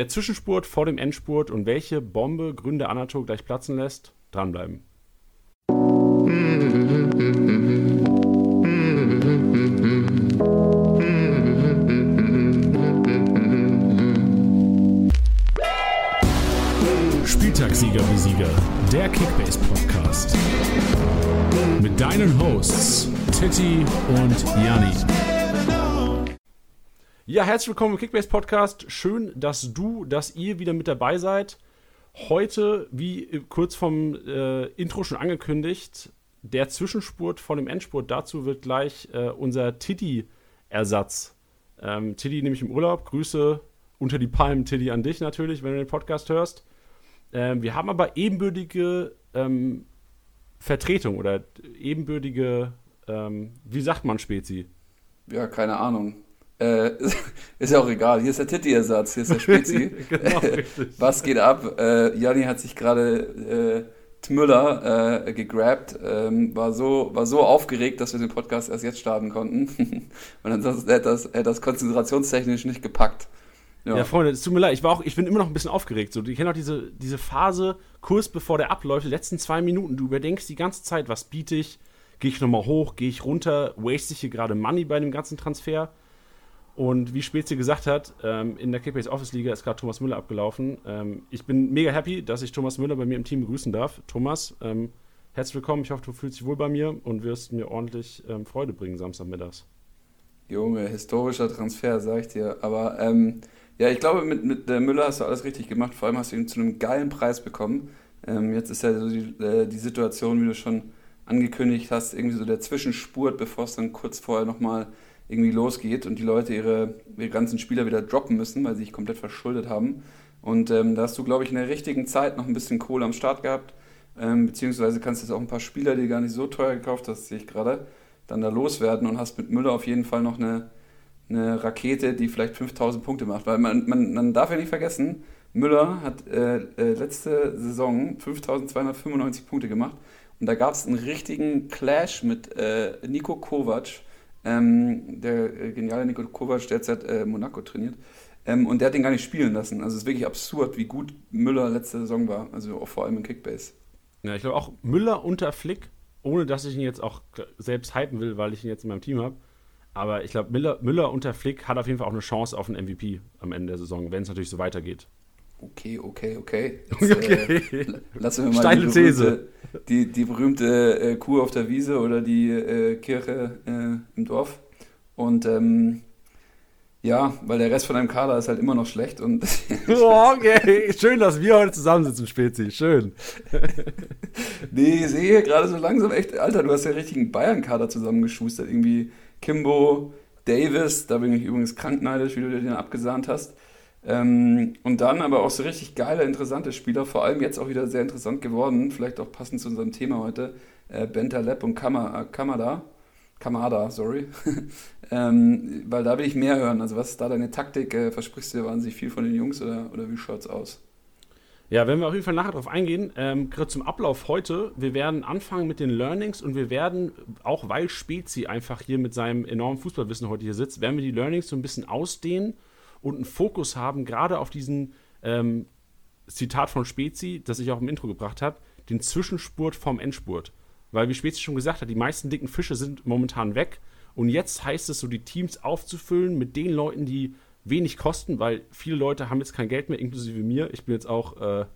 Der Zwischenspurt vor dem Endspurt und welche Bombe Gründe Anato gleich platzen lässt, dranbleiben. Spieltagssieger wie Sieger, der Kickbase Podcast. Mit deinen Hosts Titti und Janni. Ja, herzlich willkommen im Kickbase Podcast. Schön, dass du, dass ihr wieder mit dabei seid. Heute, wie kurz vom äh, Intro schon angekündigt, der Zwischenspurt vor dem Endspurt. Dazu wird gleich äh, unser Tiddy-Ersatz. Ähm, Tiddy nämlich im Urlaub. Grüße unter die Palmen, Tiddy, an dich natürlich, wenn du den Podcast hörst. Ähm, wir haben aber ebenbürtige ähm, Vertretung oder ebenbürtige, ähm, wie sagt man Spezi? Ja, keine Ahnung. Äh, ist ja auch egal. Hier ist der Titti-Ersatz, hier ist der Spezi. genau, Was geht ab? Äh, Janni hat sich gerade äh, Tmüller äh, gegrabt, ähm, war, so, war so aufgeregt, dass wir den Podcast erst jetzt starten konnten. Und ansonsten hätte das, hätte das konzentrationstechnisch nicht gepackt. Ja. ja, Freunde, es tut mir leid, ich, war auch, ich bin immer noch ein bisschen aufgeregt. So, ich kenne auch diese, diese Phase, kurz bevor der abläuft, die letzten zwei Minuten. Du überdenkst die ganze Zeit, was biete ich? Gehe ich nochmal hoch? Gehe ich runter? Waste ich hier gerade Money bei dem ganzen Transfer? Und wie Spezi gesagt hat, ähm, in der Kickbase Office Liga ist gerade Thomas Müller abgelaufen. Ähm, ich bin mega happy, dass ich Thomas Müller bei mir im Team begrüßen darf. Thomas, ähm, herzlich willkommen. Ich hoffe, du fühlst dich wohl bei mir und wirst mir ordentlich Freude bringen Samstagmittags. Junge, historischer Transfer, sag ich dir. Aber ähm, ja, ich glaube, mit, mit äh, Müller hast du alles richtig gemacht. Vor allem hast du ihn zu einem geilen Preis bekommen. Ähm, jetzt ist ja so die, äh, die Situation, wie du schon angekündigt hast, irgendwie so der Zwischenspurt, bevor es dann kurz vorher nochmal irgendwie losgeht und die Leute ihre, ihre ganzen Spieler wieder droppen müssen, weil sie sich komplett verschuldet haben. Und ähm, da hast du, glaube ich, in der richtigen Zeit noch ein bisschen Kohle am Start gehabt. Ähm, beziehungsweise kannst du jetzt auch ein paar Spieler, die gar nicht so teuer gekauft hast, sehe ich gerade, dann da loswerden und hast mit Müller auf jeden Fall noch eine, eine Rakete, die vielleicht 5000 Punkte macht. Weil man, man, man darf ja nicht vergessen, Müller hat äh, äh, letzte Saison 5295 Punkte gemacht und da gab es einen richtigen Clash mit äh, Nico Kovac, ähm, der äh, geniale Nico Kovac, der jetzt äh, Monaco trainiert. Ähm, und der hat den gar nicht spielen lassen. Also es ist wirklich absurd, wie gut Müller letzte Saison war, also auch vor allem im Kickbase. Ja, ich glaube auch Müller unter Flick, ohne dass ich ihn jetzt auch selbst hypen will, weil ich ihn jetzt in meinem Team habe aber ich glaube, Müller, Müller unter Flick hat auf jeden Fall auch eine Chance auf einen MVP am Ende der Saison, wenn es natürlich so weitergeht. Okay, okay, okay. Jetzt, okay. Äh, lassen wir mal Steile die berühmte, These. Die, die berühmte äh, Kuh auf der Wiese oder die äh, Kirche äh, im Dorf. Und ähm, ja, weil der Rest von deinem Kader ist halt immer noch schlecht. Und oh, okay, schön, dass wir heute zusammensitzen, Spezi. Schön. nee, ich sehe gerade so langsam echt, Alter, du hast ja richtigen Bayern-Kader zusammengeschustert. Irgendwie Kimbo, Davis, da bin ich übrigens krankneidisch, wie du dir den abgesahnt hast. Ähm, und dann aber auch so richtig geile, interessante Spieler, vor allem jetzt auch wieder sehr interessant geworden, vielleicht auch passend zu unserem Thema heute, äh, Bentaleb und Kamada, Kamada, Kamada, sorry. ähm, weil da will ich mehr hören. Also was ist da deine Taktik? Äh, versprichst du dir wahnsinnig viel von den Jungs oder, oder wie schaut's aus? Ja, werden wir auf jeden Fall nachher drauf eingehen. Ähm, Gerade zum Ablauf heute. Wir werden anfangen mit den Learnings und wir werden, auch weil Spezi einfach hier mit seinem enormen Fußballwissen heute hier sitzt, werden wir die Learnings so ein bisschen ausdehnen und einen Fokus haben, gerade auf diesen ähm, Zitat von Spezi, das ich auch im Intro gebracht habe, den Zwischenspurt vom Endspurt. Weil, wie Spezi schon gesagt hat, die meisten dicken Fische sind momentan weg. Und jetzt heißt es so, die Teams aufzufüllen mit den Leuten, die wenig kosten, weil viele Leute haben jetzt kein Geld mehr, inklusive mir. Ich bin jetzt auch, äh,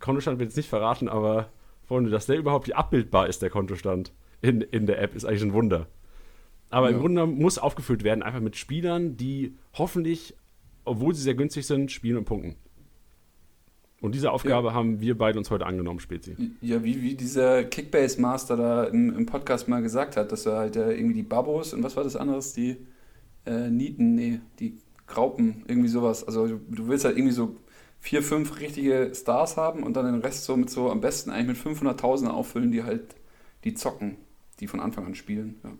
Kontostand wird jetzt nicht verraten, aber Freunde, dass der überhaupt abbildbar ist, der Kontostand in, in der App, ist eigentlich ein Wunder. Aber ja. im Grunde muss aufgefüllt werden, einfach mit Spielern, die hoffentlich, obwohl sie sehr günstig sind, spielen und punkten. Und diese Aufgabe ja. haben wir beide uns heute angenommen, Spezi. Ja, wie, wie dieser Kickbase-Master da im, im, Podcast mal gesagt hat, dass er halt äh, irgendwie die Babos und was war das anderes, die äh, Nieten, nee, die Graupen, irgendwie sowas. Also du, du, willst halt irgendwie so vier, fünf richtige Stars haben und dann den Rest so mit so am besten eigentlich mit 500.000 auffüllen, die halt die zocken, die von Anfang an spielen. Ja.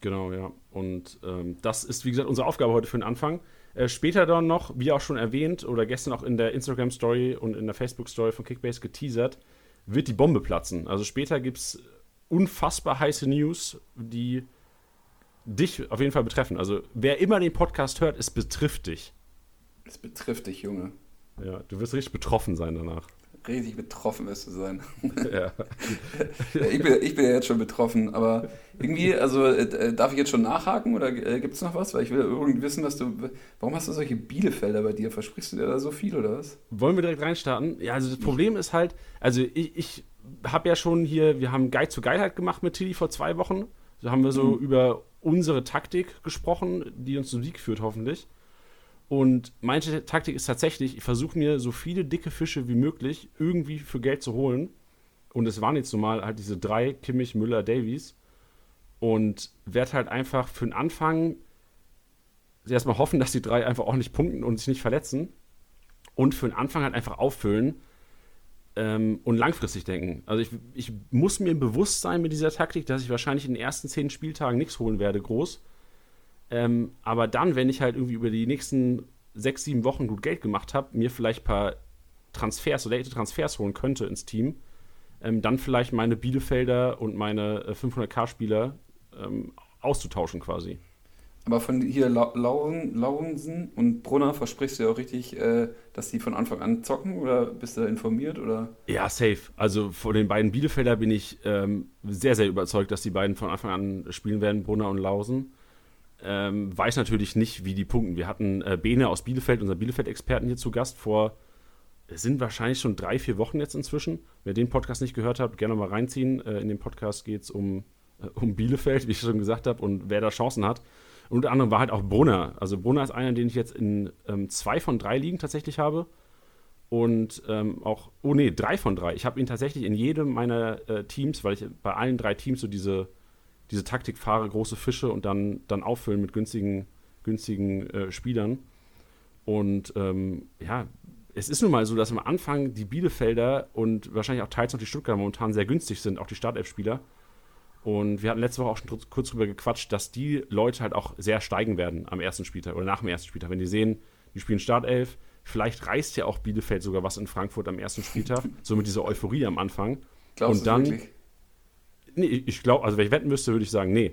Genau, ja. Und ähm, das ist, wie gesagt, unsere Aufgabe heute für den Anfang. Äh, später dann noch, wie auch schon erwähnt, oder gestern auch in der Instagram-Story und in der Facebook-Story von Kickbase geteasert, wird die Bombe platzen. Also später gibt es unfassbar heiße News, die dich auf jeden Fall betreffen. Also wer immer den Podcast hört, es betrifft dich. Das betrifft dich, Junge. Ja, du wirst richtig betroffen sein danach. Richtig betroffen wirst du sein. ja. ja ich, bin, ich bin ja jetzt schon betroffen, aber irgendwie, also äh, darf ich jetzt schon nachhaken oder äh, gibt es noch was? Weil ich will irgendwie wissen, was du. Warum hast du solche Bielefelder bei dir? Versprichst du dir da so viel oder was? Wollen wir direkt reinstarten? Ja, also das Problem ist halt, also ich, ich habe ja schon hier, wir haben Guide zu Geilheit gemacht mit Tilly vor zwei Wochen. Da haben wir so mhm. über unsere Taktik gesprochen, die uns zum Sieg führt, hoffentlich. Und meine Taktik ist tatsächlich, ich versuche mir so viele dicke Fische wie möglich irgendwie für Geld zu holen. Und es waren jetzt normal halt diese drei, Kimmich, Müller, Davies. Und werde halt einfach für den Anfang erstmal hoffen, dass die drei einfach auch nicht punkten und sich nicht verletzen. Und für den Anfang halt einfach auffüllen ähm, und langfristig denken. Also ich, ich muss mir bewusst sein mit dieser Taktik, dass ich wahrscheinlich in den ersten zehn Spieltagen nichts holen werde, groß ähm, aber dann, wenn ich halt irgendwie über die nächsten sechs, sieben Wochen gut Geld gemacht habe, mir vielleicht ein paar Transfers oder Transfers holen könnte ins Team, ähm, dann vielleicht meine Bielefelder und meine äh, 500k-Spieler ähm, auszutauschen quasi. Aber von hier Lauren, Laurensen und Brunner versprichst du ja auch richtig, äh, dass die von Anfang an zocken oder bist du da informiert? Oder? Ja, safe. Also von den beiden Bielefelder bin ich ähm, sehr, sehr überzeugt, dass die beiden von Anfang an spielen werden, Brunner und Lausen. Ähm, weiß natürlich nicht, wie die punkten. Wir hatten äh, Bene aus Bielefeld, unseren Bielefeld-Experten hier zu Gast vor, es sind wahrscheinlich schon drei, vier Wochen jetzt inzwischen. Wer den Podcast nicht gehört hat, gerne mal reinziehen. Äh, in dem Podcast geht es um, äh, um Bielefeld, wie ich schon gesagt habe, und wer da Chancen hat. Und unter anderem war halt auch Brunner. Also Brunner ist einer, den ich jetzt in ähm, zwei von drei Ligen tatsächlich habe. Und ähm, auch, oh nee, drei von drei. Ich habe ihn tatsächlich in jedem meiner äh, Teams, weil ich bei allen drei Teams so diese diese Taktik fahre, große Fische und dann, dann auffüllen mit günstigen, günstigen äh, Spielern. Und ähm, ja, es ist nun mal so, dass am Anfang die Bielefelder und wahrscheinlich auch teils noch die Stuttgarter momentan sehr günstig sind, auch die Startelf-Spieler. Und wir hatten letzte Woche auch schon kurz drüber gequatscht, dass die Leute halt auch sehr steigen werden am ersten Spieltag oder nach dem ersten Spieltag. Wenn die sehen, die spielen Startelf, vielleicht reißt ja auch Bielefeld sogar was in Frankfurt am ersten Spieltag, so mit dieser Euphorie am Anfang. Glaubst und dann, wirklich? Nee, ich glaube, also wenn ich wetten müsste, würde ich sagen, nee.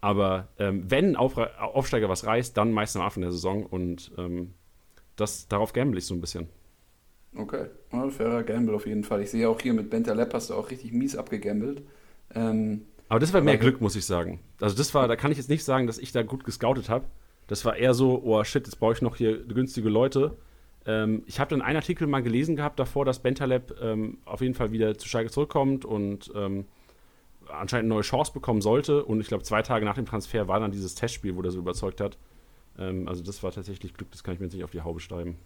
Aber ähm, wenn ein Auf Aufsteiger was reißt, dann meist am Anfang der Saison und ähm, das, darauf gamble ich so ein bisschen. Okay, ja, fairer Gamble auf jeden Fall. Ich sehe auch hier mit Benta Lepp hast du auch richtig mies abgegambelt. Ähm, aber das war mehr Glück, muss ich sagen. Also das war, da kann ich jetzt nicht sagen, dass ich da gut gescoutet habe. Das war eher so, oh shit, jetzt brauche ich noch hier günstige Leute. Ähm, ich habe dann einen Artikel mal gelesen gehabt davor, dass Bentaleb ähm, auf jeden Fall wieder zu Schalke zurückkommt und ähm, anscheinend eine neue Chance bekommen sollte. Und ich glaube, zwei Tage nach dem Transfer war dann dieses Testspiel, wo der so überzeugt hat. Ähm, also das war tatsächlich Glück, das kann ich mir jetzt nicht auf die Haube schreiben.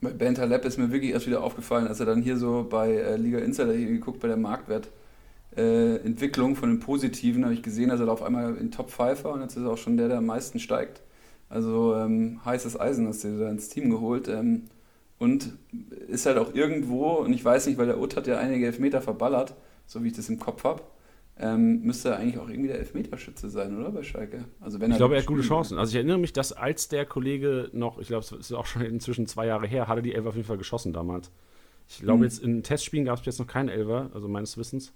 Bei Benta Lab ist mir wirklich erst wieder aufgefallen, als er dann hier so bei äh, Liga Insider hier geguckt, bei der Marktwertentwicklung äh, von den Positiven, habe ich gesehen, dass er da auf einmal in Top 5 war und jetzt ist er auch schon der, der am meisten steigt. Also ähm, heißes Eisen hast du da ins Team geholt. Ähm, und ist halt auch irgendwo, und ich weiß nicht, weil der Ut hat ja einige Elfmeter verballert, so wie ich das im Kopf habe ähm, müsste er eigentlich auch irgendwie der Elfmeterschütze sein, oder? Bei Schalke. Also wenn ich glaube, er hat gute Chancen. Also ich erinnere mich, dass als der Kollege noch, ich glaube, es ist auch schon inzwischen zwei Jahre her, hatte die Elfer auf jeden Fall geschossen damals. Ich glaube, mhm. jetzt in Testspielen gab es jetzt noch keinen Elfer, also meines Wissens.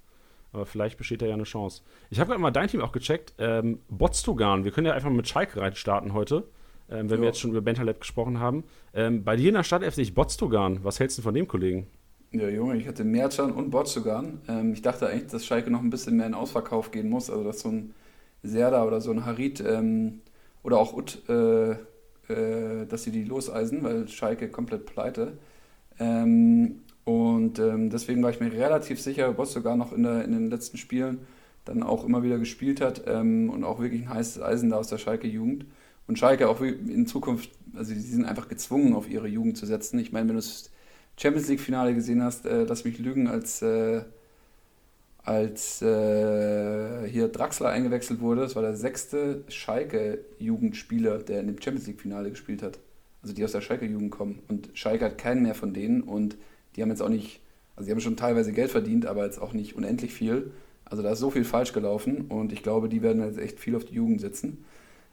Aber vielleicht besteht da ja eine Chance. Ich habe gerade mal dein Team auch gecheckt. Ähm, Botstogan, wir können ja einfach mit Schalke rein starten heute, ähm, wenn jo. wir jetzt schon über Bentaleb gesprochen haben. Ähm, bei dir in der Stadt sehe ich Botstogan. Was hältst du von dem Kollegen? Ja, Junge, ich hatte Mercan und Botsugan. Ähm, ich dachte eigentlich, dass Schalke noch ein bisschen mehr in Ausverkauf gehen muss. Also, dass so ein Serda oder so ein Harit ähm, oder auch Ut, äh, äh, dass sie die loseisen, weil Schalke komplett pleite. Ähm, und ähm, deswegen war ich mir relativ sicher, sogar noch in, der, in den letzten Spielen dann auch immer wieder gespielt hat ähm, und auch wirklich ein heißes Eisen da aus der Schalke-Jugend. Und Schalke auch in Zukunft, also sie sind einfach gezwungen, auf ihre Jugend zu setzen. Ich meine, wenn du es Champions League-Finale gesehen hast, äh, lass mich lügen, als, äh, als äh, hier Draxler eingewechselt wurde. Das war der sechste Schalke-Jugendspieler, der in dem Champions League-Finale gespielt hat. Also die aus der Schalke-Jugend kommen. Und Schalke hat keinen mehr von denen und die haben jetzt auch nicht, also die haben schon teilweise Geld verdient, aber jetzt auch nicht unendlich viel. Also da ist so viel falsch gelaufen und ich glaube, die werden jetzt echt viel auf die Jugend setzen.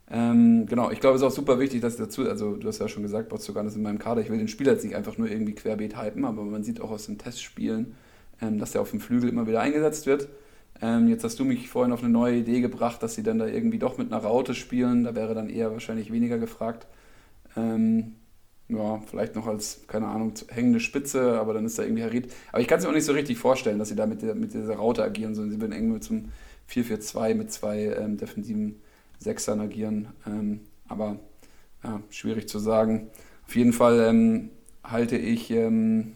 Ähm, genau, ich glaube, es ist auch super wichtig, dass dazu, also du hast ja schon gesagt, Botzogan ist in meinem Kader. Ich will den Spieler jetzt nicht einfach nur irgendwie querbeet hypen, aber man sieht auch aus den Testspielen, ähm, dass der auf dem Flügel immer wieder eingesetzt wird. Ähm, jetzt hast du mich vorhin auf eine neue Idee gebracht, dass sie dann da irgendwie doch mit einer Raute spielen. Da wäre dann eher wahrscheinlich weniger gefragt. Ähm, ja, vielleicht noch als, keine Ahnung, hängende Spitze, aber dann ist da irgendwie Harit. Aber ich kann es mir auch nicht so richtig vorstellen, dass sie da mit, der, mit dieser Raute agieren, sondern sie werden irgendwie zum 4-4-2 mit zwei ähm, defensiven Sechsern agieren. Ähm, aber ja, schwierig zu sagen. Auf jeden Fall ähm, halte ich, ähm,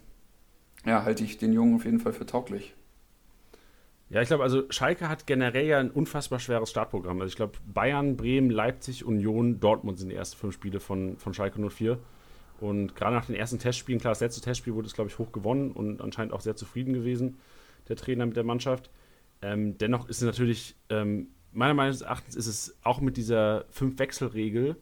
ja, halte ich den Jungen auf jeden Fall für tauglich. Ja, ich glaube, also Schalke hat generell ja ein unfassbar schweres Startprogramm. Also ich glaube, Bayern, Bremen, Leipzig, Union, Dortmund sind die ersten fünf Spiele von, von Schalke 04. Und gerade nach den ersten Testspielen, klar, das letzte Testspiel wurde es, glaube ich, hoch gewonnen und anscheinend auch sehr zufrieden gewesen, der Trainer mit der Mannschaft. Ähm, dennoch ist es natürlich, ähm, meiner Meinung nach ist es auch mit dieser Fünf-Wechsel-Regel,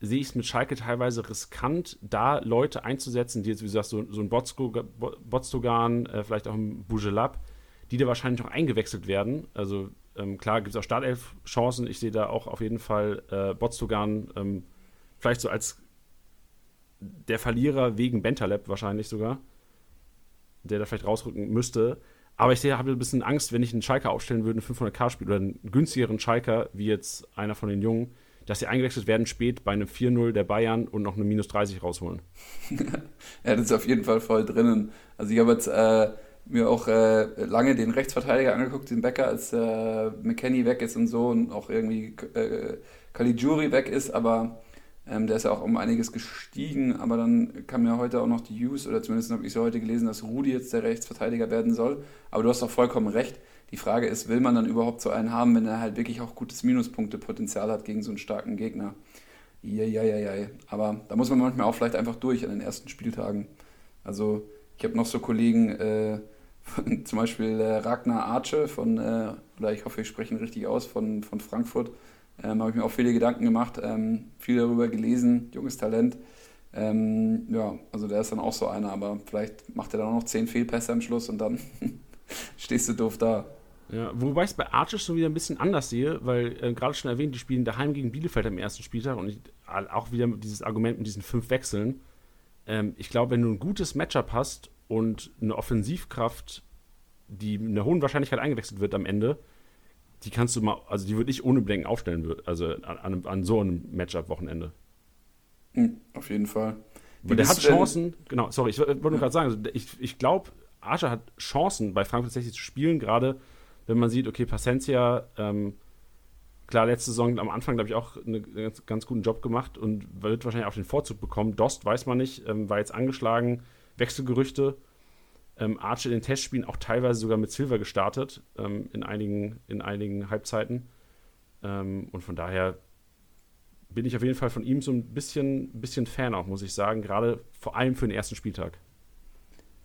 sehe ich es mit Schalke teilweise riskant, da Leute einzusetzen, die jetzt, wie du sagst, so, so ein Botstogan, äh, vielleicht auch ein Bujelab, die da wahrscheinlich noch eingewechselt werden. Also ähm, klar gibt es auch Startelf-Chancen. Ich sehe da auch auf jeden Fall äh, Botstogan ähm, vielleicht so als der Verlierer wegen Bentaleb wahrscheinlich sogar, der da vielleicht rausrücken müsste. Aber ich habe ein bisschen Angst, wenn ich einen Schalker aufstellen würde, einen 500k spiel oder einen günstigeren Schalker, wie jetzt einer von den Jungen, dass sie eingewechselt werden spät bei einem 4-0 der Bayern und noch eine minus 30 rausholen. ja, das ist auf jeden Fall voll drinnen. Also ich habe jetzt äh, mir auch äh, lange den Rechtsverteidiger angeguckt, den Becker, als äh, McKenny weg ist und so und auch irgendwie äh, Caligiuri weg ist, aber ähm, der ist ja auch um einiges gestiegen, aber dann kam ja heute auch noch die Use, oder zumindest habe ich so heute gelesen, dass Rudi jetzt der Rechtsverteidiger werden soll. Aber du hast doch vollkommen recht. Die Frage ist, will man dann überhaupt so einen haben, wenn er halt wirklich auch gutes Minuspunktepotenzial hat gegen so einen starken Gegner? Ja, ja, ja, ja. Aber da muss man manchmal auch vielleicht einfach durch an den ersten Spieltagen. Also ich habe noch so Kollegen, äh, von, zum Beispiel äh, Ragnar Arce von, äh, oder ich hoffe, ich spreche ihn richtig aus, von, von Frankfurt ähm, habe ich mir auch viele Gedanken gemacht, ähm, viel darüber gelesen, junges Talent. Ähm, ja, also der ist dann auch so einer, aber vielleicht macht er dann auch noch zehn Fehlpässe am Schluss und dann stehst du doof da. Ja, wobei ich es bei Arches so wieder ein bisschen anders sehe, weil äh, gerade schon erwähnt, die spielen daheim gegen Bielefeld am ersten Spieltag und ich, auch wieder dieses Argument mit diesen fünf Wechseln. Ähm, ich glaube, wenn du ein gutes Matchup hast und eine Offensivkraft, die mit einer hohen Wahrscheinlichkeit eingewechselt wird am Ende, die kannst du mal, also die würde ich ohne Bedenken aufstellen, also an, an so einem Matchup-Wochenende. Mhm, auf jeden Fall. Weil der hat Chancen, genau, sorry, ich wollte nur ja. gerade sagen, also ich, ich glaube, Archer hat Chancen, bei Frankfurt tatsächlich zu spielen, gerade wenn man sieht, okay, Pacencia, ähm, klar, letzte Saison am Anfang, glaube ich, auch einen ganz, ganz, guten Job gemacht und wird wahrscheinlich auch den Vorzug bekommen. Dost weiß man nicht, ähm, war jetzt angeschlagen, Wechselgerüchte ähm, Archer in den Testspielen auch teilweise sogar mit Silver gestartet, ähm, in, einigen, in einigen Halbzeiten. Ähm, und von daher bin ich auf jeden Fall von ihm so ein bisschen, bisschen Fan auch, muss ich sagen, gerade vor allem für den ersten Spieltag.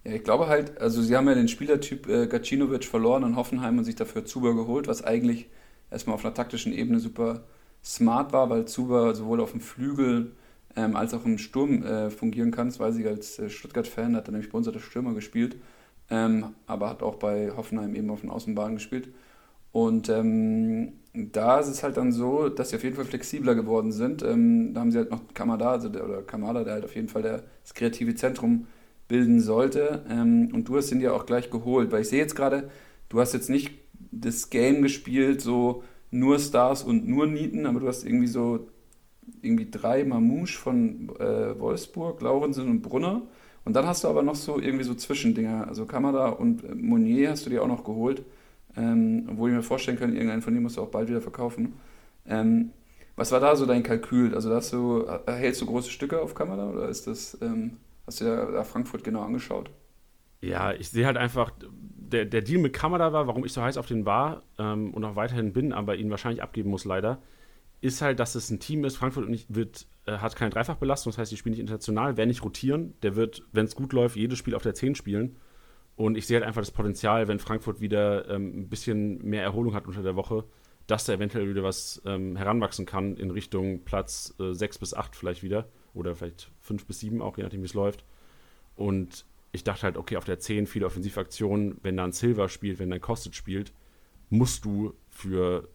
Ja, ich glaube halt, also sie haben ja den Spielertyp äh, Gacinovic verloren in Hoffenheim und sich dafür Zuber geholt, was eigentlich erstmal auf einer taktischen Ebene super smart war, weil Zuber sowohl auf dem Flügel ähm, als auch im Sturm äh, fungieren kann. Ich als äh, Stuttgart-Fan, hat er nämlich bei uns als Stürmer gespielt, ähm, aber hat auch bei Hoffenheim eben auf den Außenbahnen gespielt. Und ähm, da ist es halt dann so, dass sie auf jeden Fall flexibler geworden sind. Ähm, da haben sie halt noch Kamada, also der, oder Kamada, der halt auf jeden Fall der, das kreative Zentrum bilden sollte. Ähm, und du hast ihn ja auch gleich geholt, weil ich sehe jetzt gerade, du hast jetzt nicht das Game gespielt, so nur Stars und nur Nieten, aber du hast irgendwie so irgendwie drei Mamouche von äh, Wolfsburg, Laurensen und Brunner. Und dann hast du aber noch so irgendwie so Zwischendinger. Also Kamada und äh, Monier hast du dir auch noch geholt. Ähm, obwohl ich mir vorstellen kann, irgendeinen von denen musst du auch bald wieder verkaufen. Ähm, was war da so dein Kalkül? Also hast du, hältst du große Stücke auf Kamada oder ist das, ähm, hast du dir da, da Frankfurt genau angeschaut? Ja, ich sehe halt einfach, der, der Deal mit Kamada war, warum ich so heiß auf den war ähm, und auch weiterhin bin, aber ihn wahrscheinlich abgeben muss leider ist halt, dass es ein Team ist. Frankfurt wird, äh, hat keine Dreifachbelastung, das heißt, die spielen nicht international, werden nicht rotieren. Der wird, wenn es gut läuft, jedes Spiel auf der 10 spielen. Und ich sehe halt einfach das Potenzial, wenn Frankfurt wieder ähm, ein bisschen mehr Erholung hat unter der Woche, dass da eventuell wieder was ähm, heranwachsen kann in Richtung Platz äh, 6 bis 8 vielleicht wieder. Oder vielleicht 5 bis 7 auch, je nachdem, wie es läuft. Und ich dachte halt, okay, auf der 10 viele Offensivaktionen, wenn dann Silver spielt, wenn dann Kostet spielt, musst du für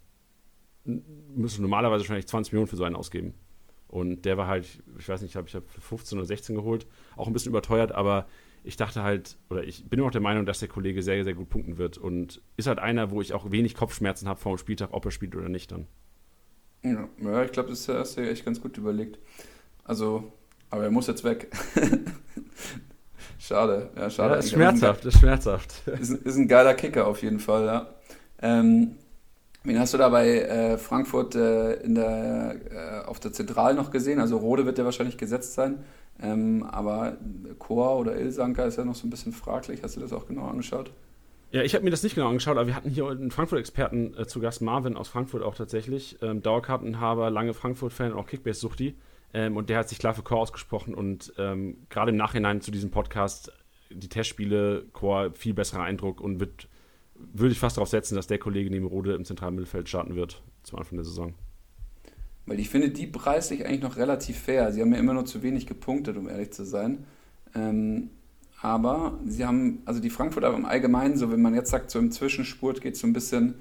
müsste normalerweise wahrscheinlich 20 Millionen für so einen ausgeben. Und der war halt, ich weiß nicht, ich habe ich hab 15 oder 16 geholt, auch ein bisschen überteuert, aber ich dachte halt, oder ich bin immer noch der Meinung, dass der Kollege sehr, sehr gut punkten wird und ist halt einer, wo ich auch wenig Kopfschmerzen habe vor dem Spieltag, ob er spielt oder nicht dann. Ja, ja ich glaube, das hast du ja echt ganz gut überlegt. Also Aber er muss jetzt weg. schade, ja, schade. Ja, ist schmerzhaft, ist schmerzhaft. Ist, ist, ein geiler Kicker auf jeden Fall, ja. Ähm, wen hast du da bei äh, Frankfurt äh, in der, äh, auf der Zentral noch gesehen? Also Rode wird ja wahrscheinlich gesetzt sein. Ähm, aber Chor oder Ilsanker ist ja noch so ein bisschen fraglich. Hast du das auch genau angeschaut? Ja, ich habe mir das nicht genau angeschaut, aber wir hatten hier einen Frankfurt-Experten äh, zu Gast, Marvin aus Frankfurt auch tatsächlich. Ähm, Dauerkartenhaber, lange Frankfurt-Fan, auch Kickbase-Suchti. Ähm, und der hat sich klar für Chor ausgesprochen und ähm, gerade im Nachhinein zu diesem Podcast die Testspiele, Chor, viel besserer Eindruck und wird, würde ich fast darauf setzen, dass der Kollege neben Rode im zentralen Mittelfeld starten wird zum Anfang der Saison. Weil ich finde die preislich eigentlich noch relativ fair. Sie haben ja immer nur zu wenig gepunktet, um ehrlich zu sein. Ähm, aber sie haben, also die Frankfurter im Allgemeinen, so wenn man jetzt sagt, so im Zwischenspurt geht es so ein bisschen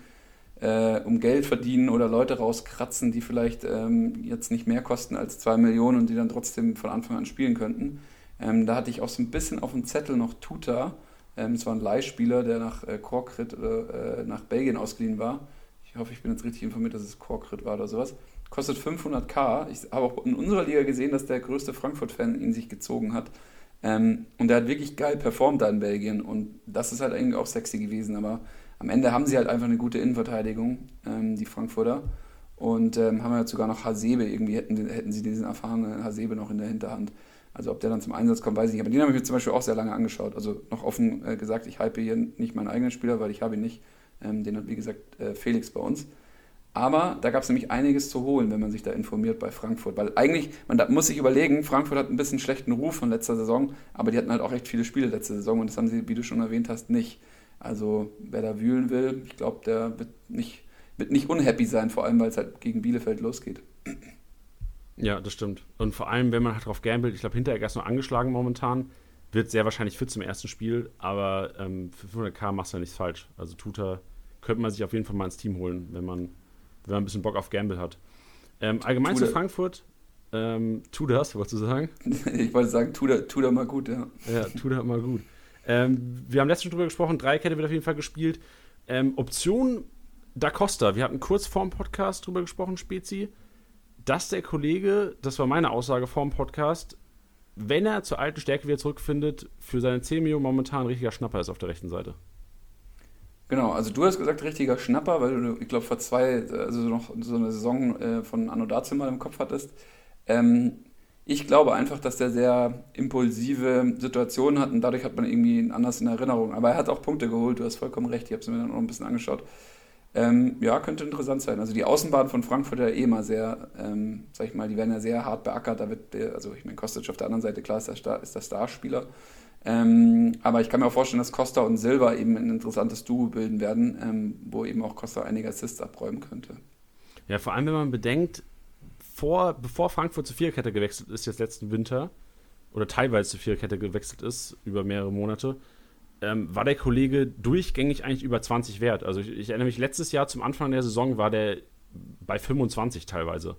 äh, um Geld verdienen oder Leute rauskratzen, die vielleicht ähm, jetzt nicht mehr kosten als zwei Millionen und die dann trotzdem von Anfang an spielen könnten. Ähm, da hatte ich auch so ein bisschen auf dem Zettel noch Tuta. Ähm, es war ein Leihspieler, der nach äh, Korkrit oder äh, nach Belgien ausgeliehen war. Ich hoffe, ich bin jetzt richtig informiert, dass es Korkrit war oder sowas kostet 500k. Ich habe auch in unserer Liga gesehen, dass der größte Frankfurt-Fan ihn sich gezogen hat. Ähm, und der hat wirklich geil performt da in Belgien. Und das ist halt eigentlich auch sexy gewesen. Aber am Ende haben sie halt einfach eine gute Innenverteidigung, ähm, die Frankfurter. Und ähm, haben ja sogar noch Hasebe, irgendwie hätten, hätten sie diesen erfahrenen Hasebe noch in der Hinterhand. Also ob der dann zum Einsatz kommt, weiß ich nicht. Aber den habe ich mir zum Beispiel auch sehr lange angeschaut. Also noch offen äh, gesagt, ich hype hier nicht meinen eigenen Spieler, weil ich habe ihn nicht. Ähm, den hat, wie gesagt, äh, Felix bei uns. Aber da gab es nämlich einiges zu holen, wenn man sich da informiert bei Frankfurt. Weil eigentlich, man da muss sich überlegen, Frankfurt hat ein bisschen schlechten Ruf von letzter Saison, aber die hatten halt auch echt viele Spiele letzte Saison und das haben sie, wie du schon erwähnt hast, nicht. Also wer da wühlen will, ich glaube, der wird nicht, wird nicht unhappy sein, vor allem weil es halt gegen Bielefeld losgeht. Ja, das stimmt. Und vor allem, wenn man halt drauf gambelt, ich glaube, hinterher erst noch angeschlagen momentan, wird sehr wahrscheinlich fit zum ersten Spiel, aber ähm, für 500k machst du ja nichts falsch. Also Tuta könnte man sich auf jeden Fall mal ins Team holen, wenn man wenn man ein bisschen Bock auf Gamble hat. Ähm, allgemein tu zu Frankfurt, ähm, tu das, wolltest du sagen? ich wollte sagen, tu da, tu da mal gut, ja. Ja, tu da mal gut. Ähm, wir haben letztens schon drüber gesprochen, Dreikette wird auf jeden Fall gespielt. Ähm, Option Da Costa, wir hatten kurz vor dem Podcast drüber gesprochen, Spezi, dass der Kollege, das war meine Aussage vor dem Podcast, wenn er zur alten Stärke wieder zurückfindet, für seine 10 Millionen momentan ein richtiger Schnapper ist auf der rechten Seite. Genau, also du hast gesagt, richtiger Schnapper, weil du, ich glaube, vor zwei, also noch so eine Saison äh, von Anno dazu mal im Kopf hattest. Ähm, ich glaube einfach, dass der sehr impulsive Situationen hat und dadurch hat man irgendwie ihn anders in Erinnerung. Aber er hat auch Punkte geholt, du hast vollkommen recht, ich habe es mir dann noch ein bisschen angeschaut. Ähm, ja, könnte interessant sein. Also die Außenbahn von Frankfurt ja eh mal sehr, ähm, sag ich mal, die werden ja sehr hart beackert. Da wird also ich meine, Kostic auf der anderen Seite, klar ist der, Star, ist der Starspieler. Ähm, aber ich kann mir auch vorstellen, dass Costa und Silva eben ein interessantes Duo bilden werden, ähm, wo eben auch Costa einige Assists abräumen könnte. Ja, vor allem, wenn man bedenkt, vor, bevor Frankfurt zur Viererkette gewechselt ist, jetzt letzten Winter, oder teilweise zur Viererkette gewechselt ist, über mehrere Monate, ähm, war der Kollege durchgängig eigentlich über 20 wert. Also ich, ich, erinnere mich, letztes Jahr zum Anfang der Saison war der bei 25 teilweise.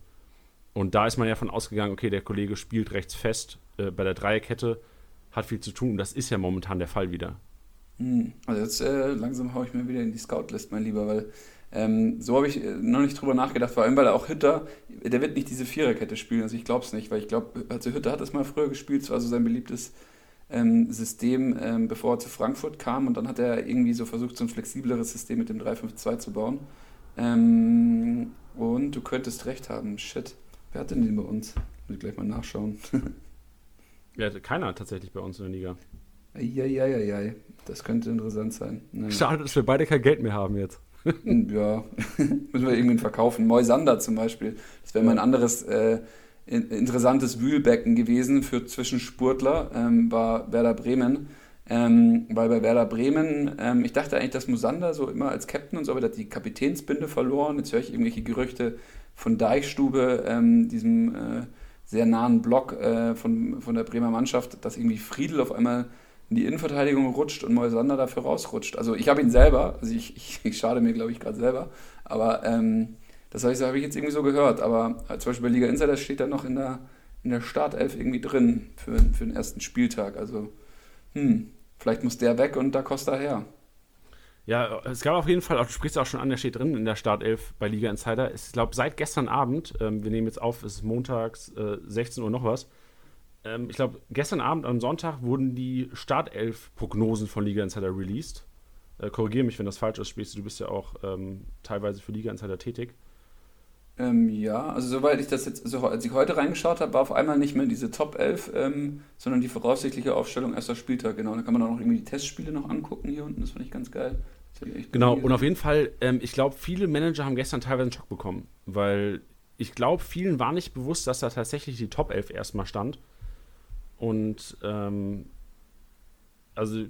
Und da ist man ja von ausgegangen, okay, der Kollege spielt rechts fest äh, bei der Dreierkette hat viel zu tun. Das ist ja momentan der Fall wieder. Hm. Also jetzt äh, langsam haue ich mir wieder in die Scout-List, mein Lieber, weil ähm, so habe ich äh, noch nicht drüber nachgedacht, vor allem weil auch Hütter, der wird nicht diese Viererkette spielen, also ich glaube es nicht, weil ich glaube, also Hütter hat das mal früher gespielt, es war so sein beliebtes System, ähm, bevor er zu Frankfurt kam und dann hat er irgendwie so versucht, so ein flexibleres System mit dem 3-5-2 zu bauen. Ähm, und du könntest recht haben, shit, wer hat denn den bei uns? Muss ich gleich mal nachschauen. Ja, keiner tatsächlich bei uns in der Liga. Eieieiei, das könnte interessant sein. Naja. Schade, dass wir beide kein Geld mehr haben jetzt. ja, müssen wir irgendwen verkaufen. Moisander zum Beispiel. Das wäre mal ein anderes äh, interessantes Wühlbecken gewesen für Zwischensportler, ähm, war Werder Bremen. Ähm, weil bei Werder Bremen, ähm, ich dachte eigentlich, dass Mosander so immer als Captain und so, aber der hat die Kapitänsbinde verloren. Jetzt höre ich irgendwelche Gerüchte von Deichstube, ähm, diesem äh, sehr nahen Block äh, von, von der Bremer Mannschaft, dass irgendwie Friedel auf einmal in die Innenverteidigung rutscht und Moisander dafür rausrutscht. Also ich habe ihn selber, also ich, ich, ich schade mir, glaube ich, gerade selber, aber ähm, das habe ich, hab ich jetzt irgendwie so gehört. Aber äh, zum Beispiel bei Liga Insider steht da noch in der, in der Startelf irgendwie drin für, für den ersten Spieltag. Also, hm, vielleicht muss der weg und da Costa her. Ja, es gab auf jeden Fall, du sprichst auch schon an, der steht drin in der Startelf bei Liga Insider. Ich glaube, seit gestern Abend, ähm, wir nehmen jetzt auf, es ist montags, äh, 16 Uhr noch was, ähm, ich glaube, gestern Abend am Sonntag wurden die Startelf-Prognosen von Liga Insider released. Äh, Korrigiere mich, wenn das falsch ist, Späße, du bist ja auch ähm, teilweise für Liga Insider tätig. Ähm, ja, also soweit ich das jetzt, also als ich heute reingeschaut habe, war auf einmal nicht mehr diese Top 11, ähm, sondern die voraussichtliche Aufstellung erster Spieltag, genau. Da kann man auch noch irgendwie die Testspiele noch angucken hier unten, das fand ich ganz geil. Genau, und auf jeden Fall, ähm, ich glaube, viele Manager haben gestern teilweise einen Schock bekommen, weil ich glaube, vielen war nicht bewusst, dass da tatsächlich die Top 11 erstmal stand. Und ähm, also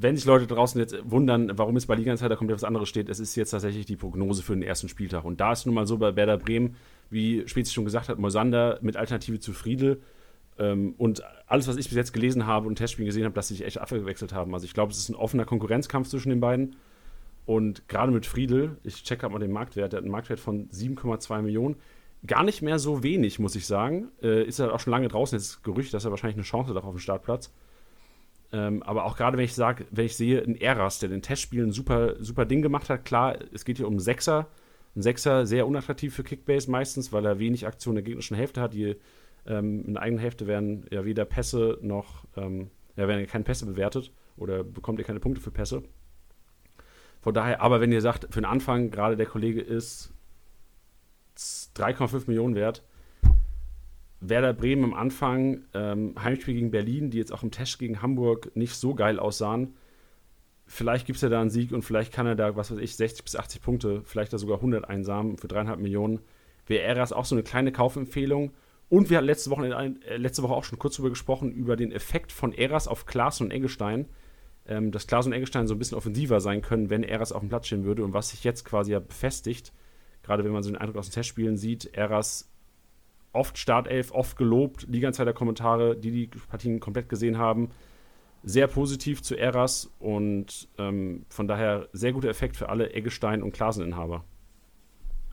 wenn sich Leute draußen jetzt wundern, warum es bei Liga Insider komplett was anderes steht, es ist jetzt tatsächlich die Prognose für den ersten Spieltag. Und da ist nun mal so bei Werder Bremen, wie Spezi schon gesagt hat, Mosander mit Alternative zu Friedel. Ähm, und alles, was ich bis jetzt gelesen habe und Testspielen gesehen habe, dass sie sich echt abgewechselt haben. Also ich glaube, es ist ein offener Konkurrenzkampf zwischen den beiden. Und gerade mit Friedel, ich check gerade mal den Marktwert, der hat einen Marktwert von 7,2 Millionen. Gar nicht mehr so wenig, muss ich sagen. Äh, ist er auch schon lange draußen, jetzt Gerücht, dass er wahrscheinlich eine Chance hat auf dem Startplatz. Ähm, aber auch gerade wenn ich sage, wenn ich sehe, ein Eras, der den Testspielen super, super Ding gemacht hat, klar, es geht hier um einen Sechser. Ein Sechser sehr unattraktiv für Kickbase meistens, weil er wenig Aktion in der gegnerischen Hälfte hat. Die ähm, in der eigenen Hälfte werden ja weder Pässe noch, ähm, ja, werden keine Pässe bewertet oder bekommt ihr keine Punkte für Pässe. Von daher, aber wenn ihr sagt, für den Anfang, gerade der Kollege ist 3,5 Millionen wert, Werder Bremen am Anfang, ähm, Heimspiel gegen Berlin, die jetzt auch im Test gegen Hamburg nicht so geil aussahen. Vielleicht gibt es ja da einen Sieg und vielleicht kann er da, was weiß ich, 60 bis 80 Punkte, vielleicht da sogar 100 einsamen für 3,5 Millionen. Wäre Eras auch so eine kleine Kaufempfehlung. Und wir hatten letzte Woche, äh, letzte Woche auch schon kurz darüber gesprochen, über den Effekt von Eras auf Klaas und Eggestein. Ähm, dass Klaas und Eggestein so ein bisschen offensiver sein können, wenn Eras auf dem Platz stehen würde. Und was sich jetzt quasi ja befestigt, gerade wenn man so den Eindruck aus den Testspielen sieht, Eras oft Startelf, oft gelobt, Liga-Insider Kommentare, die die Partien komplett gesehen haben, sehr positiv zu Eras und ähm, von daher sehr guter Effekt für alle Eggestein- und Klaseninhaber.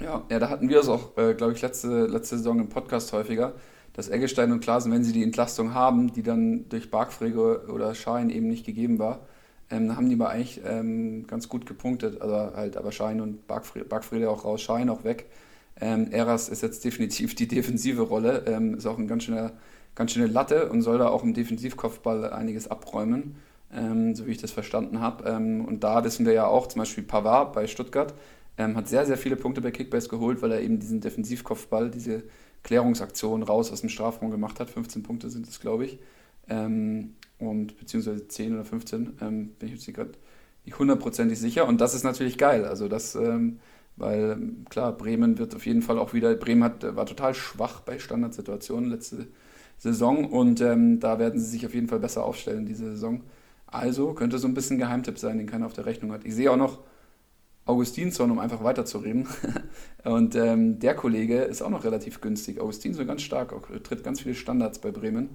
Ja, ja, da hatten wir es auch, äh, glaube ich, letzte, letzte Saison im Podcast häufiger, dass Eggestein und Klasen, wenn sie die Entlastung haben, die dann durch Bargfrege oder Schein eben nicht gegeben war, ähm, haben die mal eigentlich ähm, ganz gut gepunktet. Also halt aber Schein und Bargfrede auch raus, Schein auch weg. Ähm, Eras ist jetzt definitiv die defensive Rolle, ähm, ist auch ein ganz schöner, ganz schöne Latte und soll da auch im Defensivkopfball einiges abräumen, ähm, so wie ich das verstanden habe. Ähm, und da wissen wir ja auch, zum Beispiel Pavard bei Stuttgart ähm, hat sehr, sehr viele Punkte bei Kickbase geholt, weil er eben diesen Defensivkopfball, diese Klärungsaktion raus aus dem Strafraum gemacht hat. 15 Punkte sind es, glaube ich. Ähm, und beziehungsweise 10 oder 15, bin ich jetzt gerade nicht hundertprozentig sicher. Und das ist natürlich geil. Also das weil klar, Bremen wird auf jeden Fall auch wieder, Bremen hat, war total schwach bei Standardsituationen letzte Saison und ähm, da werden sie sich auf jeden Fall besser aufstellen diese Saison. Also könnte so ein bisschen Geheimtipp sein, den keiner auf der Rechnung hat. Ich sehe auch noch Augustinsson, um einfach weiterzureden. und ähm, der Kollege ist auch noch relativ günstig. Augustinsson ganz stark, auch, tritt ganz viele Standards bei Bremen.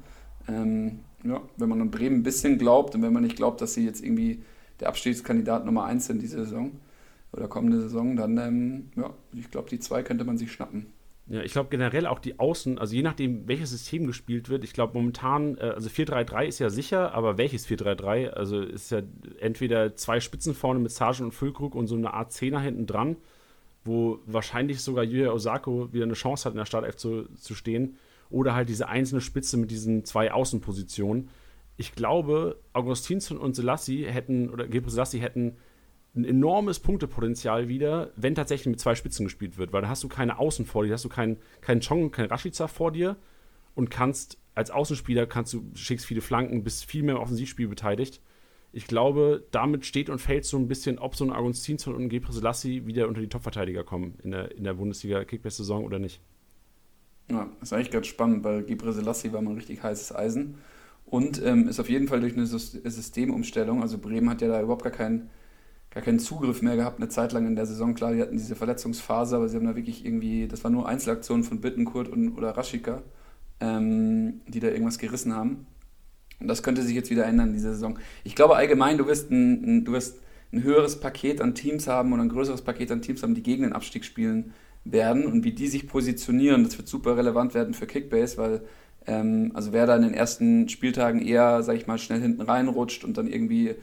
Ähm, ja, wenn man an Bremen ein bisschen glaubt und wenn man nicht glaubt, dass sie jetzt irgendwie der Abstiegskandidat Nummer 1 sind diese Saison, oder kommende Saison, dann, ähm, ja, ich glaube, die zwei könnte man sich schnappen. Ja, ich glaube generell auch die Außen, also je nachdem, welches System gespielt wird, ich glaube momentan, äh, also 4-3-3 ist ja sicher, aber welches 4-3-3? Also ist ja entweder zwei Spitzen vorne mit Sargent und Füllkrug und so eine Art Zehner hinten dran, wo wahrscheinlich sogar Yuya Osako wieder eine Chance hat, in der Startelf zu, zu stehen, oder halt diese einzelne Spitze mit diesen zwei Außenpositionen. Ich glaube, Augustinsson und Selassie hätten, oder Gebre Selassie hätten ein enormes Punktepotenzial wieder, wenn tatsächlich mit zwei Spitzen gespielt wird, weil da hast du keine Außen vor dir, hast du keinen keinen Chong, keinen Rashica vor dir und kannst als Außenspieler kannst du schickst viele Flanken, bist viel mehr im Offensivspiel beteiligt. Ich glaube, damit steht und fällt so ein bisschen, ob so ein Agostinsson und ein Gebre Selassie wieder unter die Topverteidiger kommen in der, in der Bundesliga Kickbase-Saison oder nicht. Ja, ist eigentlich ganz spannend, weil Gebre Selassie war mal ein richtig heißes Eisen und ähm, ist auf jeden Fall durch eine Systemumstellung, also Bremen hat ja da überhaupt gar keinen gar keinen Zugriff mehr gehabt, eine Zeit lang in der Saison. Klar, die hatten diese Verletzungsphase, aber sie haben da wirklich irgendwie, das waren nur Einzelaktionen von Bittenkurt und, oder Raschika, ähm, die da irgendwas gerissen haben. Und das könnte sich jetzt wieder ändern, diese Saison. Ich glaube allgemein, du wirst ein, ein, du wirst ein höheres Paket an Teams haben oder ein größeres Paket an Teams haben, die gegen den Abstieg spielen werden und wie die sich positionieren, das wird super relevant werden für Kickbase, weil ähm, also wer da in den ersten Spieltagen eher, sag ich mal, schnell hinten reinrutscht und dann irgendwie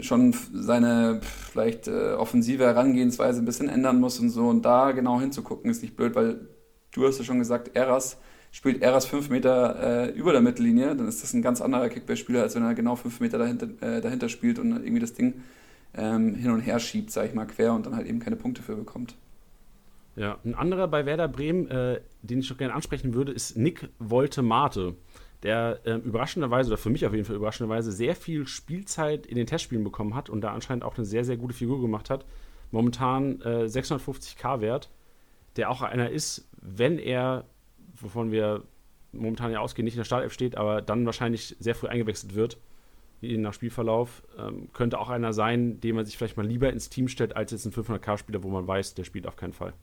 schon seine vielleicht äh, offensive Herangehensweise ein bisschen ändern muss und so. Und da genau hinzugucken ist nicht blöd, weil du hast ja schon gesagt, Eras spielt Eras fünf Meter äh, über der Mittellinie, dann ist das ein ganz anderer Kickbase-Spieler, als wenn er genau fünf Meter dahinter, äh, dahinter spielt und irgendwie das Ding ähm, hin und her schiebt, sag ich mal, quer und dann halt eben keine Punkte für bekommt. Ja, ein anderer bei Werder Bremen, äh, den ich doch gerne ansprechen würde, ist Nick Wolte-Mate, der äh, überraschenderweise, oder für mich auf jeden Fall überraschenderweise, sehr viel Spielzeit in den Testspielen bekommen hat und da anscheinend auch eine sehr, sehr gute Figur gemacht hat. Momentan äh, 650k wert, der auch einer ist, wenn er, wovon wir momentan ja ausgehen, nicht in der Startelf steht, aber dann wahrscheinlich sehr früh eingewechselt wird, je nach Spielverlauf, ähm, könnte auch einer sein, den man sich vielleicht mal lieber ins Team stellt, als jetzt ein 500k-Spieler, wo man weiß, der spielt auf keinen Fall.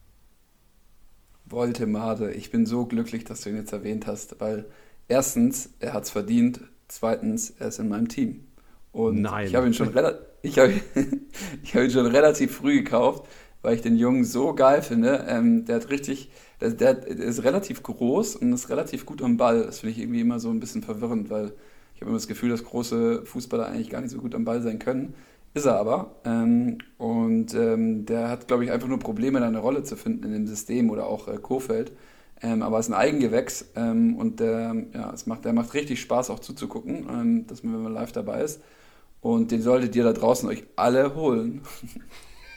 Voldemade, ich bin so glücklich, dass du ihn jetzt erwähnt hast, weil erstens, er hat es verdient, zweitens, er ist in meinem Team. Und Nein. ich habe ihn, hab, hab ihn schon relativ früh gekauft, weil ich den Jungen so geil finde. Ähm, der hat richtig, der, der, ist relativ groß und ist relativ gut am Ball. Das finde ich irgendwie immer so ein bisschen verwirrend, weil ich habe immer das Gefühl, dass große Fußballer eigentlich gar nicht so gut am Ball sein können. Ist er aber. Ähm, und ähm, der hat, glaube ich, einfach nur Probleme, da eine Rolle zu finden in dem System oder auch äh, Kofeld. Ähm, aber es ist ein Eigengewächs ähm, und der, ja, es macht, der macht richtig Spaß auch zuzugucken, ähm, dass man, wenn man live dabei ist. Und den solltet ihr da draußen euch alle holen.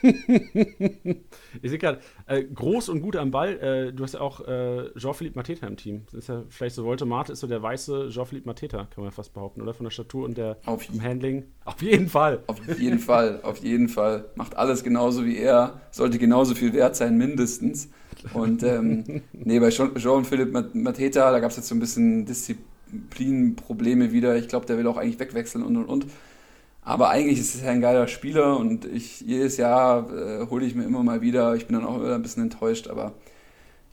ich sehe gerade, äh, groß und gut am Ball. Äh, du hast ja auch äh, Jean-Philippe Mateta im Team. Das ist ja vielleicht so, Volte Mate ist so der weiße Jean-Philippe Mateta, kann man fast behaupten, oder? Von der Statur und der auf Handling. Auf jeden Fall. Auf jeden Fall, auf jeden Fall. Macht alles genauso wie er. Sollte genauso viel wert sein, mindestens. Und ähm, nee, bei Jean-Philippe Mateta, da gab es jetzt so ein bisschen Disziplinprobleme wieder. Ich glaube, der will auch eigentlich wegwechseln und und und. Aber eigentlich ist es ja ein geiler Spieler und ich jedes Jahr äh, hole ich mir immer mal wieder. Ich bin dann auch immer ein bisschen enttäuscht, aber